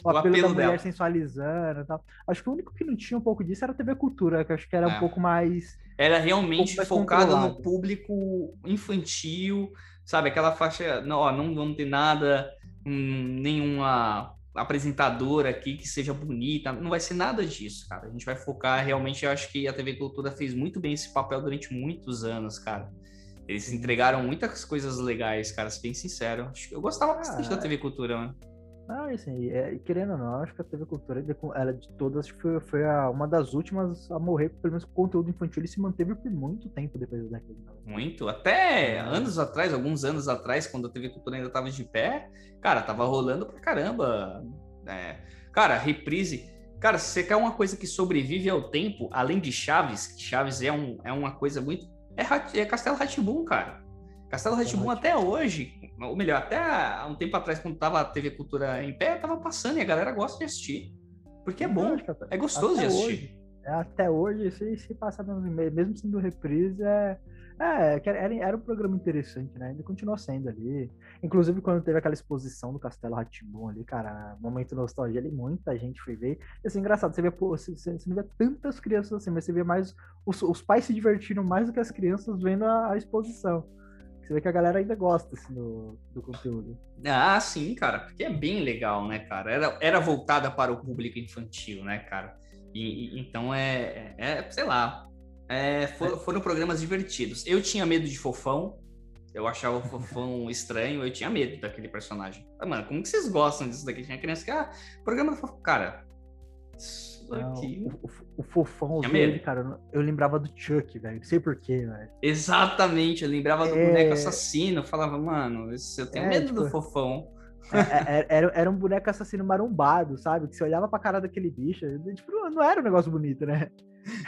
o, apelo, apelo, da mulher dela. sensualizando e tal. Acho que o único que não tinha um pouco disso era a TV Cultura, que eu acho que era é. um pouco mais. Era realmente um focado no público infantil, sabe? Aquela faixa, não, ó, não vamos ter nada, hum, nenhuma apresentadora aqui que seja bonita, não vai ser nada disso, cara. A gente vai focar realmente, eu acho que a TV Cultura fez muito bem esse papel durante muitos anos, cara. Eles entregaram muitas coisas legais, cara, se bem sincero. Eu gostava bastante da ah, TV Cultura, mano. Não, assim, é, querendo ou não, acho que a TV Cultura, ela de todas, foi, foi a, uma das últimas a morrer, pelo menos com conteúdo infantil, ele se manteve por muito tempo depois daquilo. Muito, até é. anos atrás, alguns anos atrás, quando a TV Cultura ainda tava de pé, cara, tava rolando pra caramba. É, cara, reprise. Cara, se você quer uma coisa que sobrevive ao tempo, além de Chaves, Chaves é, um, é uma coisa muito. É, é Castelo Ratibum, cara. Castelo Ratibum até hoje, ou melhor, até há um tempo atrás, quando tava a TV Cultura em pé, tava passando e a galera gosta de assistir. Porque é bom, é gostoso de assistir. Hoje, é, até hoje, se, se passar mesmo sendo reprise, é, é, era, era um programa interessante, né? Ainda continua sendo ali. Inclusive, quando teve aquela exposição do Castelo Ratibum ali, cara, momento nostalgia ali, muita gente foi ver. E assim, engraçado, você vê, pô, você, você não vê tantas crianças assim, mas você vê mais. Os, os pais se divertiram mais do que as crianças vendo a, a exposição. Você vê que a galera ainda gosta assim, do, do conteúdo. Ah, sim, cara, porque é bem legal, né, cara? Era, era voltada para o público infantil, né, cara? E, e então é, é, é, sei lá, é, for, foram programas divertidos. Eu tinha medo de Fofão, eu achava o Fofão estranho, eu tinha medo daquele personagem. Ah, mano, como que vocês gostam disso daqui? Tinha criança que, ah, programa do Fofão. Cara, aqui. O, o, fofão dele, cara, eu lembrava do Chuck, velho. Não sei porquê, velho. Exatamente, eu lembrava do é... boneco assassino. Eu falava, mano, eu tenho é, medo tipo, do fofão. É, é, é, era, era um boneco assassino marombado, sabe? Que você olhava pra cara daquele bicho, tipo, não era um negócio bonito, né?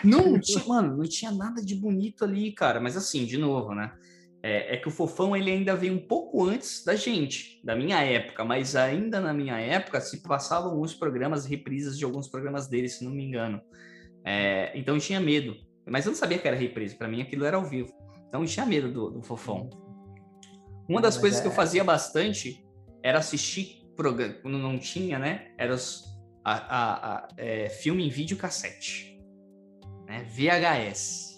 Não tinha, mano, não tinha nada de bonito ali, cara. Mas assim, de novo, né? É, é, que o Fofão ele ainda veio um pouco antes da gente, da minha época, mas ainda na minha época se passavam alguns programas, reprises de alguns programas dele, se não me engano. É, então eu tinha medo, mas eu não sabia que era reprise, para mim aquilo era ao vivo. Então eu tinha medo do, do Fofão. Uma das coisas que eu é fazia bastante era assistir programa, quando não tinha, né? Era os, a, a, a é, filme em vídeo cassete, né? VHS.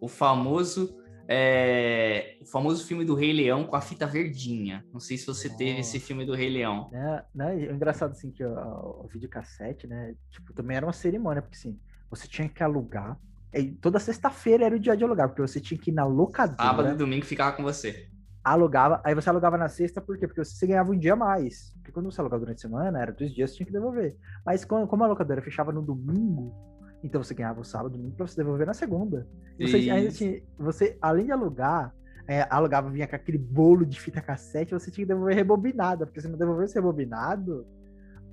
O famoso é, o famoso filme do Rei Leão com a fita verdinha. Não sei se você teve esse filme do Rei Leão. É, né? É engraçado assim que o, o videocassete, né? Tipo, também era uma cerimônia, porque assim, você tinha que alugar. E toda sexta-feira era o dia de alugar, porque você tinha que ir na locadora. Sábado e domingo ficava com você. Alugava, aí você alugava na sexta, por quê? Porque você ganhava um dia a mais. Porque quando você alugava durante a semana, era dois dias, você tinha que devolver. Mas como a locadora fechava no domingo, então você ganhava o sábado domingo para você devolver na segunda. Você, ainda tinha, você, além de alugar, é, alugava, vinha com aquele bolo de fita cassete, você tinha que devolver rebobinada, porque se não devolvesse rebobinado,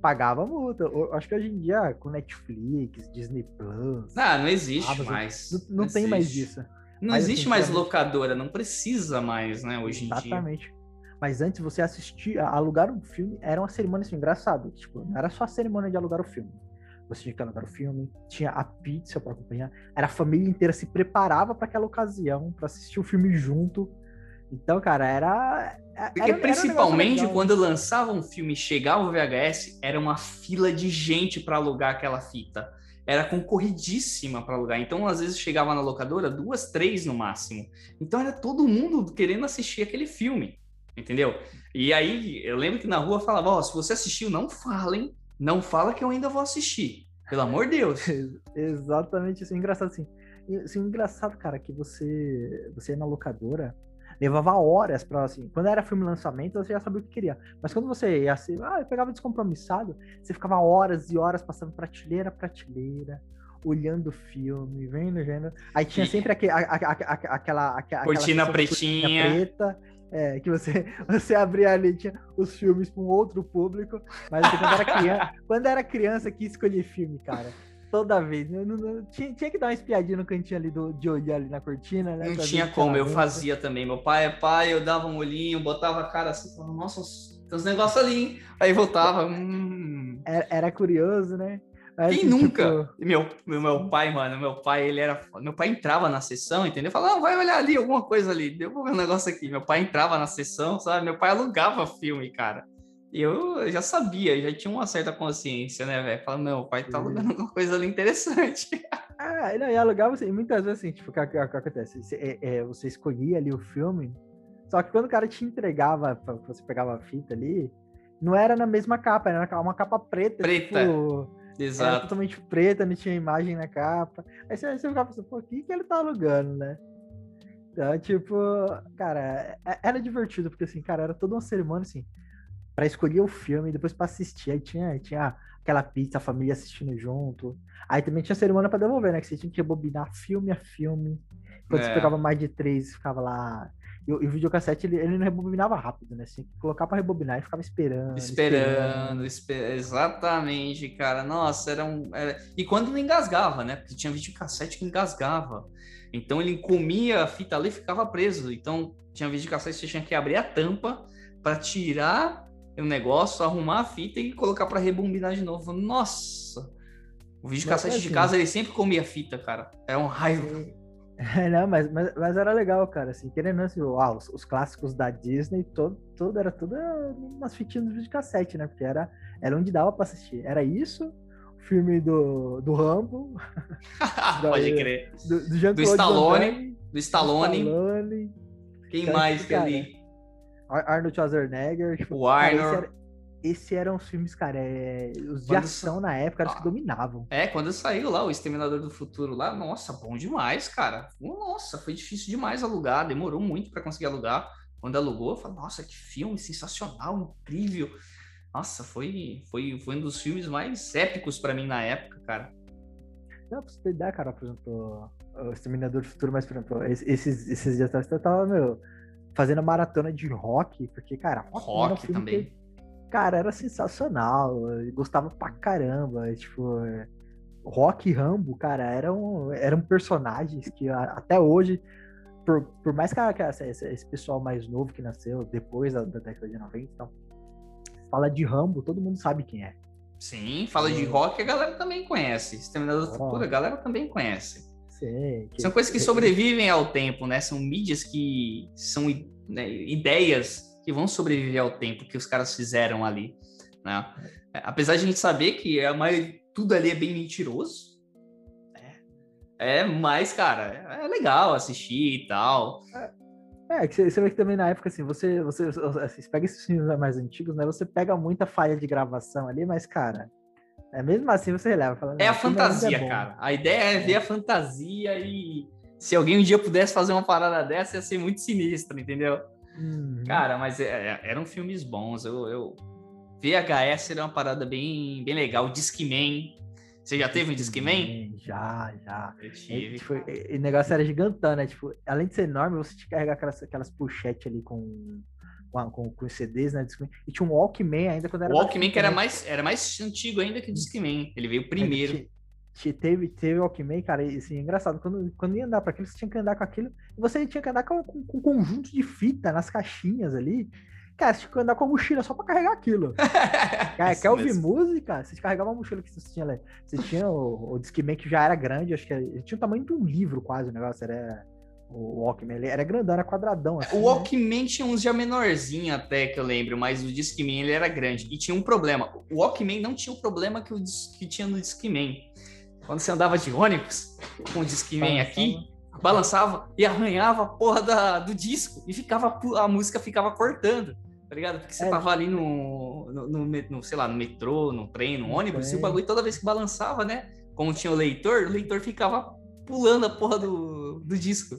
pagava multa. Eu, acho que hoje em dia, com Netflix, Disney Plus. Ah, não existe Amazon, mais. Não, não, não tem existe. mais isso. Não Mas, existe assim, mais locadora, não precisa mais, né, hoje em dia. Exatamente. Mas antes você assistir, alugar um filme era uma cerimônia assim, engraçada. Tipo, não era só a cerimônia de alugar o filme você tinha que alugar o filme, tinha a pizza para acompanhar, era a família inteira se preparava para aquela ocasião, para assistir o filme junto. Então, cara, era. Porque era, principalmente era um quando lançava um filme e chegava o VHS, era uma fila de gente para alugar aquela fita. Era concorridíssima para alugar. Então, às vezes, chegava na locadora duas, três no máximo. Então, era todo mundo querendo assistir aquele filme. Entendeu? E aí, eu lembro que na rua falava: Ó, oh, se você assistiu, não falem não fala que eu ainda vou assistir. Pelo amor de Deus. Exatamente isso. Engraçado assim. Assim, engraçado, cara, que você, você ia na locadora, levava horas para assim. Quando era filme lançamento, você já sabia o que queria. Mas quando você ia assim, ah, eu pegava descompromissado, você ficava horas e horas passando prateleira, prateleira, olhando o filme, vendo, vendo. Aí tinha sempre aquele, a, a, a, aquela, aquela. Cortina pretinha. Preta é, que você, você abria ali, tinha os filmes para um outro público, mas assim, quando, era criança, quando era criança que escolher filme, cara. Toda vez. Não, não, não, tinha, tinha, que dar uma espiadinha no cantinho ali do, de olhar ali na cortina, né? Não tinha como, eu fazia também. Meu pai é pai, eu dava um olhinho, botava a cara assim, falava, nossa, tem uns negócios ali, hein? Aí voltava. Hum. Era, era curioso, né? Mas, Quem assim, nunca? Tipo... Meu, meu, meu pai, mano, meu pai, ele era. Meu pai entrava na sessão, entendeu? Falava, ah, vai olhar ali, alguma coisa ali. Deu um negócio aqui. Meu pai entrava na sessão, sabe? Meu pai alugava filme, cara. Eu já sabia, já tinha uma certa consciência, né, velho? Falando, meu pai tá alugando alguma coisa ali interessante. Ah, não, e alugava assim, muitas vezes assim, tipo, o que, que, acontece? Você, é, é, você escolhia ali o filme Só que quando o cara te entregava, você pegava a fita ali, não era na mesma capa, era uma capa preta. Preta. Tipo, Exato. Era totalmente preta, não tinha imagem na capa. Aí você, você ficava pensando, pô, o que, que ele tá alugando, né? Então, tipo, cara, é, era divertido, porque assim, cara, era toda uma cerimônia, assim, para escolher o filme, depois para assistir. Aí tinha, tinha aquela pizza, a família assistindo junto. Aí também tinha cerimônia para devolver, né? Que você tinha que rebobinar filme a filme. Quando é. você pegava mais de três, ficava lá e, o videocassete, ele, ele não rebobinava rápido, né? Assim, colocar para rebobinar e ficava esperando. Esperando, esperando. Esper... exatamente, cara. Nossa, era um. Era... E quando não engasgava, né? Porque tinha videocassete que engasgava. Então ele comia a fita ali e ficava preso. Então tinha videocassete que você tinha que abrir a tampa para tirar o negócio, arrumar a fita e colocar para rebobinar de novo. Nossa! O videocassete é assim, de casa ele sempre comia fita, cara. É um raio. É, não, mas, mas, mas, era legal, cara, assim, querendo assim, ah, os, os, clássicos da Disney, todo, todo, era tudo umas fitinhas de cassete, né? Porque era, era onde dava pra assistir. Era isso, o filme do, do Rambo. Pode crer. Do, do, do Stallone. Do Stallone. Stallone. Quem então, mais que ali? Arnold Schwarzenegger. Tipo, o Arnold esses eram os filmes, cara, é, os de quando ação na época, eram os que ah, dominavam. É, quando saiu lá, o Exterminador do Futuro lá, nossa, bom demais, cara. Nossa, foi difícil demais alugar, demorou muito para conseguir alugar. Quando alugou, eu falei, nossa, que filme sensacional, incrível. Nossa, foi, foi, foi um dos filmes mais épicos para mim na época, cara. Não, pra você ter ideia, cara, por exemplo, o Exterminador do Futuro, mas, por exemplo, esses, esses dias atrás eu tava, meu, fazendo a maratona de rock, porque, cara, rock, rock também. Que cara, era sensacional. gostava pra caramba. Tipo, Rock e Rambo, cara, eram, eram personagens que até hoje, por, por mais que, que esse, esse, pessoal mais novo que nasceu depois da, da, década de 90, então, fala de Rambo, todo mundo sabe quem é. Sim, fala é. de rock, a galera também conhece. Exterminador do Futuro, a galera também conhece. Sim, que, são coisas que sobrevivem ao tempo, né? São mídias que são né, ideias que vão sobreviver ao tempo que os caras fizeram ali, né? É, apesar de a gente saber que a maioria, tudo ali é bem mentiroso, é, é mais, cara, é legal assistir e tal. É, é, que você vê que também na época, assim, você, você, você pega esses filmes mais antigos, né? Você pega muita falha de gravação ali, mas, cara, é mesmo assim você releva. Falando, é a fantasia, é cara. A ideia é ver a fantasia e se alguém um dia pudesse fazer uma parada dessa, ia ser muito sinistro, entendeu? Uhum. Cara, mas é, é, eram filmes bons. Eu, eu... VHS era uma parada bem, bem legal. Discman. Você já teve um Discman? Já, já. Eu tive. E, tipo, o negócio era gigantão, né? Tipo, além de ser enorme, você que carregar aquelas, aquelas pochetes ali com, com, com, com CDs, né? E tinha um Walkman ainda quando era. O Walkman que era mais, era mais antigo ainda que o Discman. Ele veio primeiro teve, teve Walkman, cara, e assim, é engraçado, quando, quando ia andar para aquilo, você tinha que andar com aquilo, e você tinha que andar com, com, com, um conjunto de fita nas caixinhas ali. Cara, você tinha que andar com a mochila só pra carregar aquilo. cara, quer ouvir mesmo. música? Você carregava uma mochila que você tinha ali. Você tinha o, o Discman que já era grande, acho que era, tinha o tamanho de um livro quase o negócio, era o Walkman, ele era grandão, era quadradão. Assim, o né? Walkman né? tinha uns já menorzinho até, que eu lembro, mas o Discman ele era grande. E tinha um problema, o Walkman não tinha o problema que, o, que tinha no Discman quando você andava de ônibus, com o Discman aqui, balançava e arranhava a porra da, do disco e ficava a música ficava cortando, tá ligado? Porque você é. tava ali no, no, no, no, sei lá, no metrô, no trem, no ônibus, e o bagulho toda vez que balançava, né? Como tinha o leitor, o leitor ficava pulando a porra do, do disco.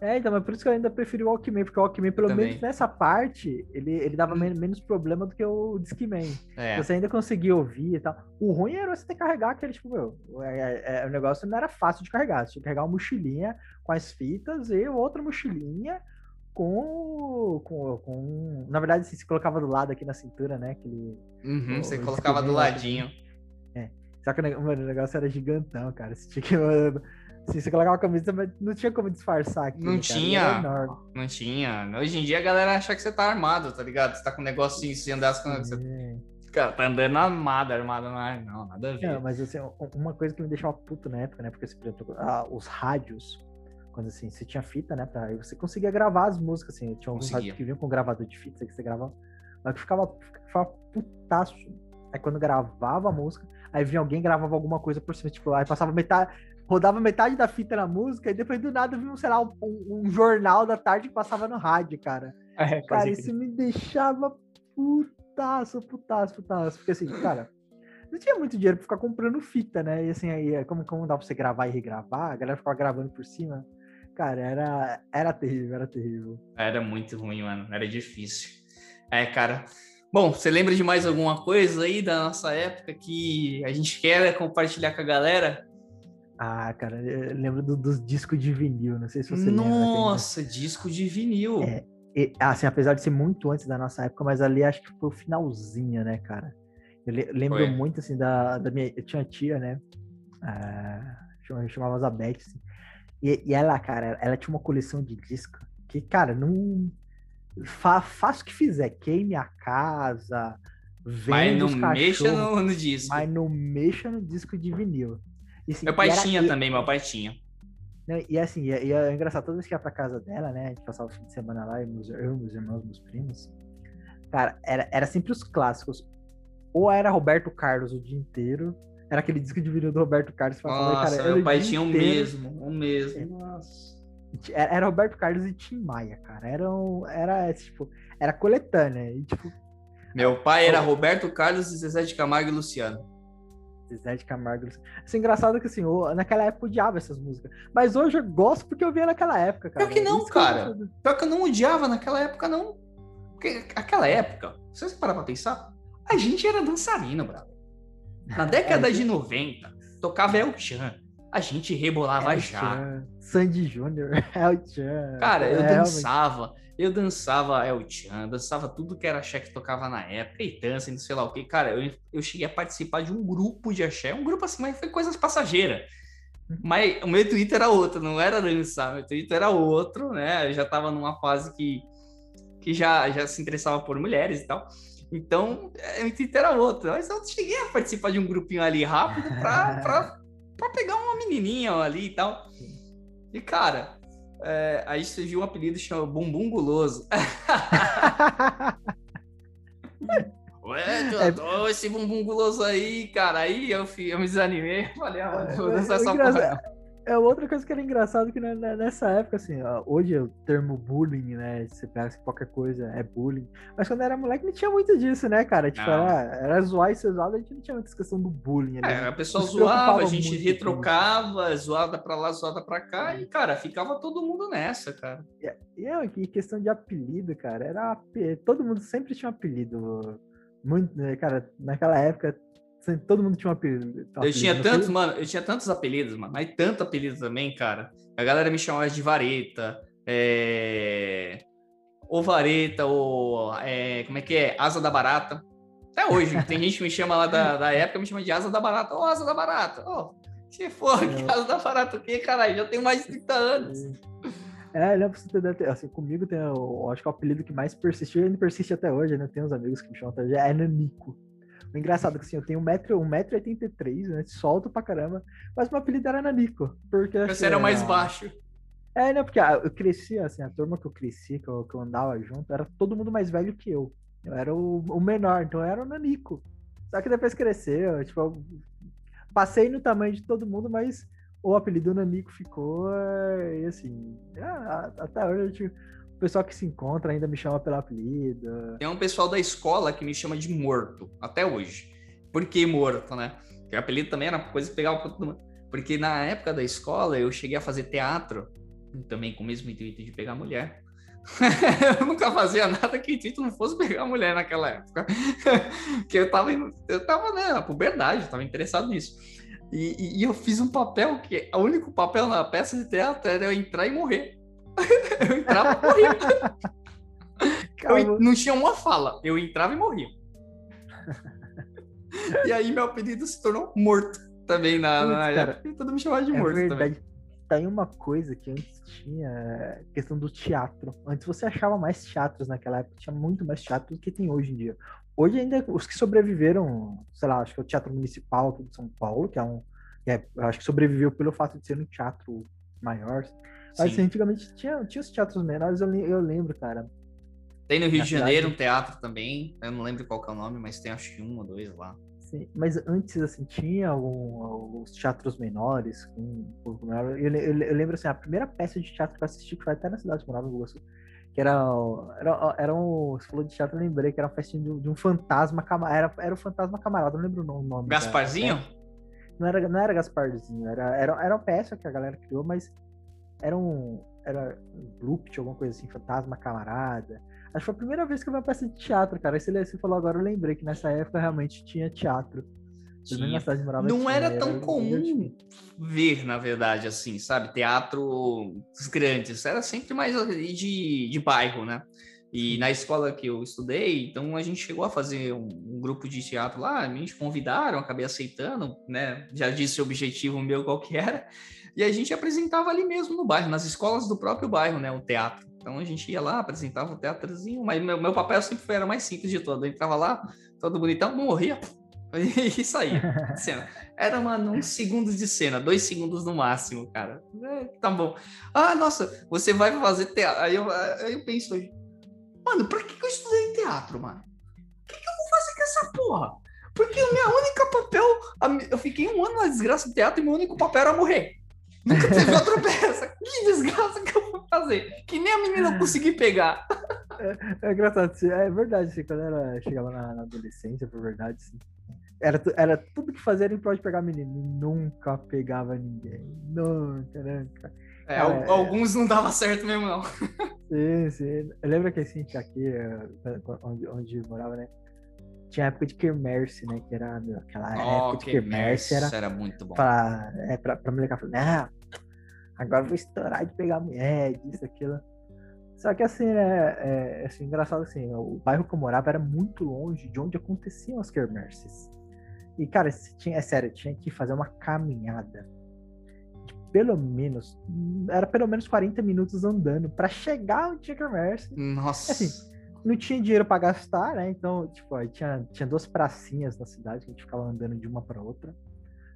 É, então, mas por isso que eu ainda preferi o Walkman, porque o Walkman, pelo Também. menos nessa parte, ele, ele dava hum. menos problema do que o Discman. É. Você ainda conseguia ouvir e tal. O ruim era você ter que carregar aquele, tipo, meu, é, é, é, o negócio não era fácil de carregar. Você tinha que carregar uma mochilinha com as fitas e outra mochilinha com, com, com... Na verdade, assim, você colocava do lado aqui na cintura, né? Aquele, uhum, o, você o colocava do ladinho. É. Só que o negócio era gigantão, cara. Você tinha que Assim, você colocava a camisa, mas não tinha como disfarçar aqui. Não cara. tinha. Não tinha. Hoje em dia a galera acha que você tá armado, tá ligado? Você tá com um negocinho, se andasse com. Você... Cara, tá andando armado, armado não é. Não, nada a ver. Não, mas assim, uma coisa que me deixava puto na época, né? Porque, por exemplo, ah, os rádios, quando assim, você tinha fita, né? Pra, você conseguia gravar as músicas, assim. Tinha alguns rádios que vinham com gravador de fita que você gravava. Mas que ficava, ficava putaço. Aí quando gravava a música, aí vinha alguém gravava alguma coisa por cima, tipo, aí passava metade rodava metade da fita na música e depois do nada vi um, sei lá, um, um jornal da tarde que passava no rádio, cara. É, cara, isso me deixava putaço, putaço, putaço. Porque assim, cara, não tinha muito dinheiro pra ficar comprando fita, né? E assim, aí, como, como dá pra você gravar e regravar, a galera ficava gravando por cima. Cara, era, era terrível, era terrível. Era muito ruim, mano. Era difícil. É, cara. Bom, você lembra de mais alguma coisa aí da nossa época que a gente quer compartilhar com a galera? Ah, cara, eu lembro do, dos discos de vinil, não sei se você Nossa, lembra. Nossa, disco de vinil. É, e, assim, apesar de ser muito antes da nossa época, mas ali acho que foi o finalzinho, né, cara? Eu le lembro foi. muito, assim, da, da minha... Eu tinha uma tia, né? Ah, chamava a Beth, assim. E, e, ela, cara, ela tinha uma coleção de discos que, cara, não... Fa, faça o que fizer, queime a casa, vende Mas não mexa no, no disco. Mas não mexa no disco de vinil. E, assim, meu pai tinha e, também, meu pai tinha. Né, e assim, e, e é engraçado, toda vez que ia pra casa dela, né? A gente passava o fim de semana lá, e meus, eu, meus irmãos, meus primos. Cara, era, era sempre os clássicos. Ou era Roberto Carlos o dia inteiro, era aquele disco de vinil do Roberto Carlos. Nossa, cara, meu pai tinha o mesmo, o mesmo. É. Nossa. Era Roberto Carlos e Tim Maia, cara. Era, um, era tipo, era coletânea. E, tipo, meu pai era Roberto Carlos, Zezé de Camargo e Luciano. Zé de Camargo. É engraçado que assim, eu, naquela época eu odiava essas músicas. Mas hoje eu gosto porque eu via naquela época, cara. Pior que não, Isso cara. Que Pior que eu não odiava naquela época, não. Porque aquela época, se você parar pra pensar, a gente era dançarino, bravo. Na década é, de 90, tocava El Chan. A gente rebolava El já. Chan, Sandy Júnior, El Chan. Cara, eu é, dançava. Eu dançava El Chan, dançava tudo que era axé que tocava na época, e dança, não sei lá o que. Cara, eu, eu cheguei a participar de um grupo de axé, um grupo assim, mas foi coisas passageiras. Uhum. Mas o meu Twitter era outro, não era dançar, meu Twitter era outro, né? Eu já tava numa fase que, que já, já se interessava por mulheres e tal. Então, é, meu Twitter era outro. Mas eu cheguei a participar de um grupinho ali rápido pra, pra, pra pegar uma menininha ali e tal. E, cara, é, aí surgiu um apelido chamado Bumbum Guloso. Ué, tu é... esse bumbum guloso aí, cara. Aí eu, eu me desanimei. Falei, ah, vou dançar essa porra. É outra coisa que era engraçado que nessa época, assim, ó, hoje o termo bullying, né? Você pega assim, qualquer coisa, é bullying. Mas quando era moleque não tinha muito disso, né, cara? Tipo, era, era zoar e ser zoado, a gente não tinha muita questão do bullying. Ali, é, a pessoa zoava, a gente retrocava, zoada pra lá, zoada pra cá, e, cara, ficava todo mundo nessa, cara. E, e, questão de apelido, cara, era. Todo mundo sempre tinha um apelido. Muito, né, cara, naquela época todo mundo tinha um apelido. eu tinha tantos, mano, eu tinha tantos apelidos, mano, mas tanto apelido também, cara. A galera me chamava de vareta, é... ou vareta, ou é... como é que é? Asa da barata. Até hoje, tem gente que me chama lá da, da época, me chama de asa da barata. Ô, oh, asa da barata. Oh, se for, que asa da barata o quê, caralho? Já tenho mais de 30 anos. É, não pra você ter, assim, comigo tem, eu acho que é o apelido que mais persistiu e ainda persiste até hoje, né? Tem uns amigos que me chamam até é Nanico. Engraçado que assim, eu tenho 1,83m, né? Solto pra caramba. Mas meu apelido era Nanico. Porque Você era mais baixo. É, né? Porque ah, eu cresci, assim, a turma que eu cresci, que eu, que eu andava junto, era todo mundo mais velho que eu. Eu era o, o menor, então eu era o Nanico. Só que depois cresceu, tipo, eu passei no tamanho de todo mundo, mas o apelido Nanico ficou, e assim, até hoje a gente o pessoal que se encontra ainda me chama pelo apelido. Tem um pessoal da escola que me chama de morto, até hoje. Por que morto, né? Porque o apelido também era uma coisa que pegava todo mundo. Porque na época da escola eu cheguei a fazer teatro, também com o mesmo intuito de pegar mulher. eu nunca fazia nada que o intuito não fosse pegar mulher naquela época. Porque eu tava, eu tava, né, na puberdade, eu tava interessado nisso. E, e, e, eu fiz um papel que o único papel na peça de teatro era eu entrar e morrer. Eu entrava e morria. Eu não tinha uma fala. Eu entrava e morria. e aí meu apelido se tornou morto também na, Putz, na cara, época. Todo me chamava de é morto verdade. também. Tem uma coisa que antes tinha, questão do teatro. Antes você achava mais teatros naquela época, tinha muito mais teatro do que tem hoje em dia. Hoje ainda, os que sobreviveram, sei lá, acho que é o Teatro Municipal aqui de São Paulo, que é um, que é, acho que sobreviveu pelo fato de ser um teatro maior. Mas assim, antigamente tinha, tinha os teatros menores, eu, eu lembro, cara. Tem no Rio Na de Janeiro cidade. um teatro também, eu não lembro qual é o nome, mas tem acho que um ou dois lá. Sim, mas antes, assim, tinha algum, alguns teatros menores com público menor. Eu, eu, eu, lembro, assim, a primeira peça de teatro que eu assisti, que foi até na cidade que morava, no Iguaçu, que era, era, era um, você falou de teatro, eu lembrei que era uma festinha de, de um fantasma, era, era o fantasma camarada, não lembro o nome. Gasparzinho? Não era, não era Gasparzinho, era, era, era uma peça que a galera criou, mas era um, era um alguma coisa assim, fantasma camarada. Acho que foi a primeira vez que eu vi uma peça de teatro, cara. Aí você falou agora, eu lembrei que nessa época realmente tinha teatro. Tinha. Não era tão era comum ver, na verdade, assim, sabe? Teatro grandes. Era sempre mais de, de bairro, né? E na escola que eu estudei, então a gente chegou a fazer um, um, grupo de teatro lá, me convidaram, acabei aceitando, né? Já disse o objetivo meu qual que era. E a gente apresentava ali mesmo no bairro, nas escolas do próprio bairro, né? O teatro. Então a gente ia lá, apresentava o teatrozinho, mas meu, meu papel sempre foi, era mais simples de todo. Eu entrava lá, todo bonitão, morria, e saía. Cena. Era, mano, uns segundos de cena, dois segundos no máximo, cara. É, tá bom. Ah, nossa, você vai fazer teatro. Aí eu, aí eu penso, mano, pra que, que eu estudei teatro, mano? O que, que eu vou fazer com essa porra? Porque o meu único papel, eu fiquei um ano na desgraça do teatro e meu único papel era morrer. Nunca teve outra peça. Que desgraça que eu vou fazer. Que nem a menina eu consegui pegar. É, é engraçado. É verdade, quando ela chegava na, na adolescência, por verdade, assim, era, era tudo que fazia era em prol de pegar menino. E nunca pegava ninguém. Nunca, nunca. É, Cara, alguns é... não dava certo mesmo, não. Sim, sim. Eu lembro que assim, aqui, eh, onde, onde morava, né? tinha a época de Kermerce, né? Que era meu, aquela oh, época de Kermerce. Era, era muito bom. Pra, é, pra, pra molecada falar, agora vou estourar de pegar mulher, disso, aquilo. Só que assim, né, é, assim, engraçado assim, o bairro que eu morava era muito longe de onde aconteciam as Kermerces. E, cara, tinha, é sério, tinha que fazer uma caminhada de pelo menos, era pelo menos 40 minutos andando para chegar onde tinha Kermerce. Nossa. Assim, não tinha dinheiro para gastar, né? Então, tipo, aí tinha, tinha duas pracinhas na cidade que a gente ficava andando de uma para outra.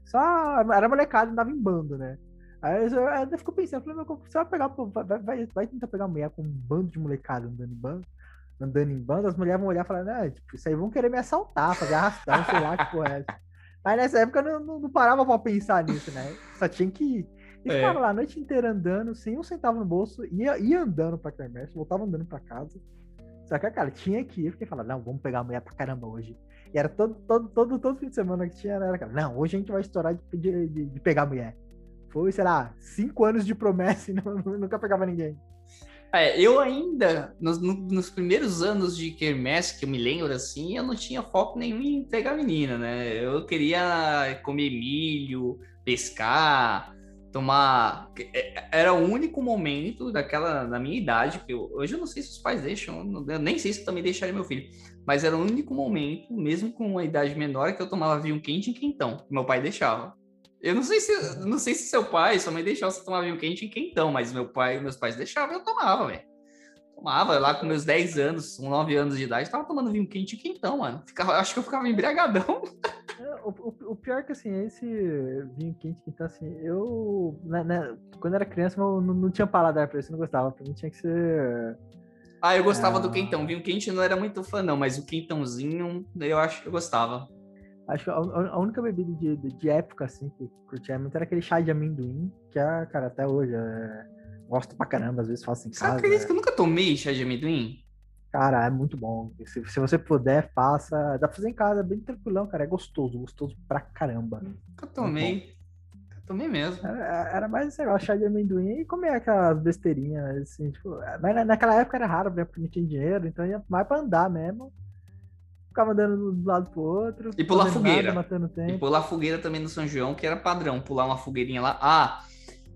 Só era molecada, andava em bando, né? Aí eu, eu fico pensando, falei, você vai pegar, vai, vai, vai, tentar pegar mulher com um bando de molecada andando em bando, andando em bando, as mulheres vão olhar e falar, né, tipo, isso aí vão querer me assaltar, fazer arrastão, sei lá que porra é essa. Mas nessa época eu não, não, parava pra pensar nisso, né? Só tinha que ir. E é. ficava lá a noite inteira andando, sem um centavo no bolso, ia, ia andando pra Kermesse, voltava andando pra casa. Só que, cara, tinha que ir, porque falava, não, vamos pegar a mulher pra caramba hoje. E era todo, todo, todo, todo fim de semana que tinha, era, cara, não, hoje a gente vai estourar de, de, de, de pegar a mulher. Foi, sei lá, cinco anos de promessa e não, nunca pegava ninguém. É, eu ainda, nos, nos, primeiros anos de Kermesse, que eu me lembro assim, eu não tinha foco nenhum em pegar menina, né? Eu queria comer milho, pescar, tomar. É, era o único momento daquela, na minha idade, que eu, hoje eu não sei se os pais deixam, eu nem sei se eu também deixaria meu filho, mas era o único momento, mesmo com uma idade menor, que eu tomava vinho quente e quentão, meu pai deixava. Eu não sei se não sei se seu pai, sua mãe deixava você tomar vinho quente e quentão, mas meu pai e meus pais deixavam, eu tomava, velho. Tomava lá com meus 10 anos, 9 anos de idade, tava tomando vinho quente e quentão, mano. Ficava, acho que eu ficava embriagadão. É, o, o, o, pior é que assim, esse vinho quente, então assim, eu, né, né, quando era criança, não, não tinha paladar pra isso, não gostava. Pra mim tinha que ser. Ah, eu gostava do quentão. Vinho quente não era muito fã, não, mas o quentãozinho eu acho que eu gostava. Acho que a, a única bebida de, de, época, assim, que curtia muito era aquele chá de amendoim, que é, cara, até hoje. É... Gosto pra caramba, às vezes faço em casa. Você acredita que eu nunca tomei chá de amendoim? Cara, é muito bom. Se, se você puder, faça. Dá pra fazer em casa, é bem tranquilão, cara. É gostoso, gostoso pra caramba. Nunca tomei. Nunca tomei mesmo. Era, era mais esse negócio, chá de amendoim e comer aquelas besteirinhas, assim, tipo. Mas naquela época era raro, né? Porque não tinha dinheiro, então ia mais pra andar mesmo. Ficava andando um lado pro outro. E pular fogueira. Nada, e pular fogueira também no São João, que era padrão. Pular uma fogueirinha lá. Ah,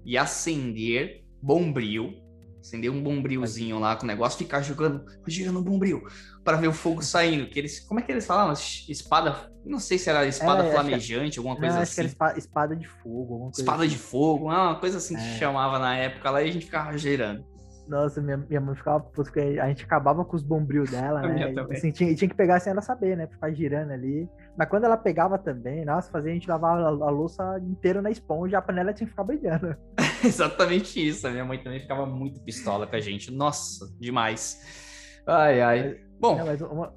e acender bombril acender um bombrilzinho lá com o negócio, ficar jogando, girando o bombril para ver o fogo saindo. Que eles, como é que eles falavam? Espada, não sei se era espada é, flamejante, que, alguma coisa não, assim. Acho que era espada de fogo. espada assim. de fogo, uma coisa assim é. que chamava na época lá e a gente ficava girando. Nossa, minha, minha mãe ficava porque a gente acabava com os bombril dela, né? Assim, tinha, tinha que pegar sem ela saber, né? Ficar girando ali. Mas quando ela pegava também, nossa, fazia a gente lavar a, a louça inteira na esponja, a panela tinha que ficar brilhando. Exatamente isso. A minha mãe também ficava muito pistola com a gente. Nossa, demais. Ai, ai. Bom. Não, uma...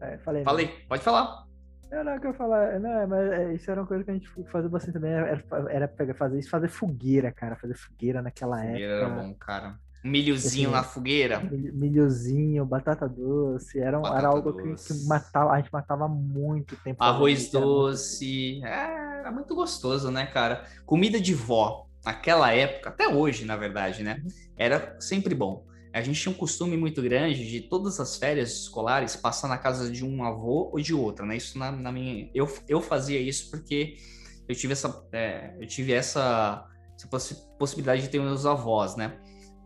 é, falei, falei, né? pode falar. Não, não, que eu falar, não, mas é, isso era uma coisa que a gente fazia bastante também, era, era fazer isso, fazer fogueira, cara, fazer fogueira naquela fogueira época. era bom, cara. Milhozinho assim, na fogueira. Milhozinho, batata doce, era, batata era algo doce. Que, que, matava, a gente matava muito tempo. Arroz doce, é, era muito gostoso, né, cara? Comida de vó, naquela época, até hoje, na verdade, né, uhum. era sempre bom a gente tinha um costume muito grande de todas as férias escolares passar na casa de um avô ou de outra, né? Isso na, na minha, eu, eu fazia isso porque eu tive essa, é, eu tive essa, essa possi possibilidade de ter meus avós, né?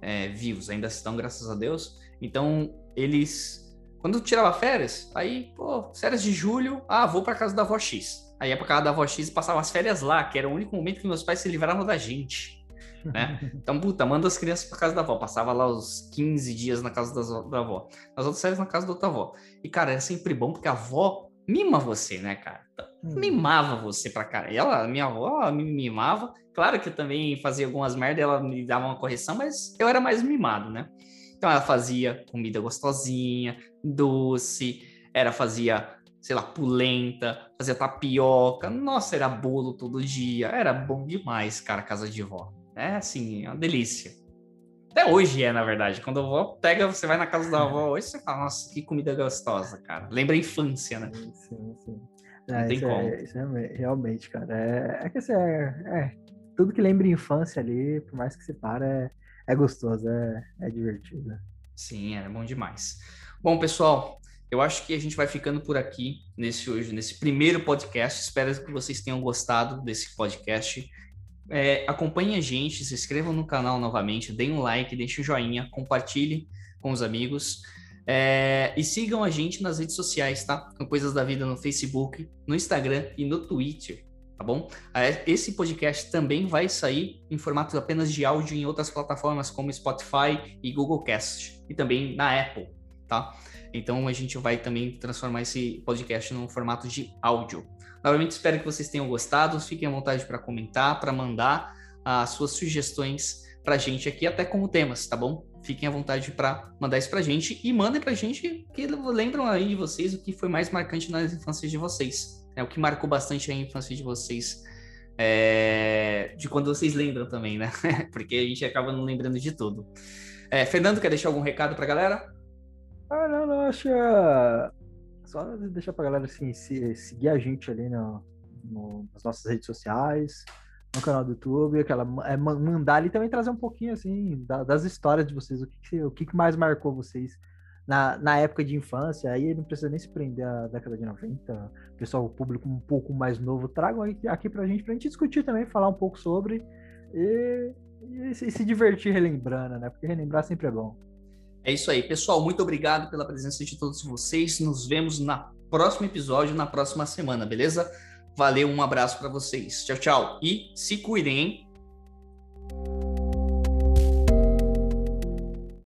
É, vivos, ainda estão, graças a Deus. Então eles, quando eu tirava férias, aí, pô, férias de julho, ah, vou para casa da avó X. Aí ia para casa da avó X e passava as férias lá, que era o único momento que meus pais se livraram da gente né? Então, puta, manda as crianças para casa da avó. Passava lá os 15 dias na casa das, da avó. As outras férias na casa da outra avó. E, cara, é sempre bom porque a avó mima você, né, cara? Hum. Mimava você pra cara. Ela, minha avó, ela me mimava. Claro que eu também fazia algumas merdas, ela me dava uma correção, mas eu era mais mimado, né? Então ela fazia comida gostosinha, doce, era fazia, sei lá, pulenta, fazia tapioca. Nossa, era bolo todo dia. Era bom demais, cara, casa de vó. É assim, é uma delícia. Até hoje é, na verdade. Quando a avó pega, você vai na casa da avó hoje, você fala, nossa, que comida gostosa, cara. Lembra a infância, né? Sim, sim. Não, Não tem isso é, como. É, isso é, realmente, cara. É, é que assim, é, é, tudo que lembra infância ali, por mais que se para, é, é gostoso, é, é divertido. Sim, é bom demais. Bom, pessoal, eu acho que a gente vai ficando por aqui nesse hoje, nesse primeiro podcast. Espero que vocês tenham gostado desse podcast. É, acompanhe a gente, se inscrevam no canal novamente, deem um like, deixem um joinha, compartilhe com os amigos. É, e sigam a gente nas redes sociais, tá? Com Coisas da Vida no Facebook, no Instagram e no Twitter, tá bom? É, esse podcast também vai sair em formato apenas de áudio em outras plataformas como Spotify e Google Cast e também na Apple, tá? Então a gente vai também transformar esse podcast num formato de áudio. Novamente espero que vocês tenham gostado. Fiquem à vontade para comentar, para mandar as suas sugestões para a gente aqui, até como temas, tá bom? Fiquem à vontade para mandar isso para a gente e mandem para a gente que lembram aí de vocês o que foi mais marcante nas infâncias de vocês. É o que marcou bastante a infância de vocês. É, de quando vocês lembram também, né? Porque a gente acaba não lembrando de tudo. É, Fernando, quer deixar algum recado para a galera? Ah, não, não, acho é só deixar pra galera assim, se, seguir a gente ali no, no, nas nossas redes sociais, no canal do YouTube, aquela, é, mandar ali também trazer um pouquinho assim da, das histórias de vocês, o que, o que mais marcou vocês na, na época de infância, aí não precisa nem se prender à década de 90, pessoal, o público um pouco mais novo, tragam aqui, pra gente, pra gente discutir também, falar um pouco sobre e, e se, se divertir relembrando, né? Porque relembrar sempre é bom. É isso aí, pessoal. Muito obrigado pela presença de todos vocês. Nos vemos na próximo episódio, na próxima semana, beleza? Valeu, um abraço para vocês. Tchau, tchau e se cuidem, hein?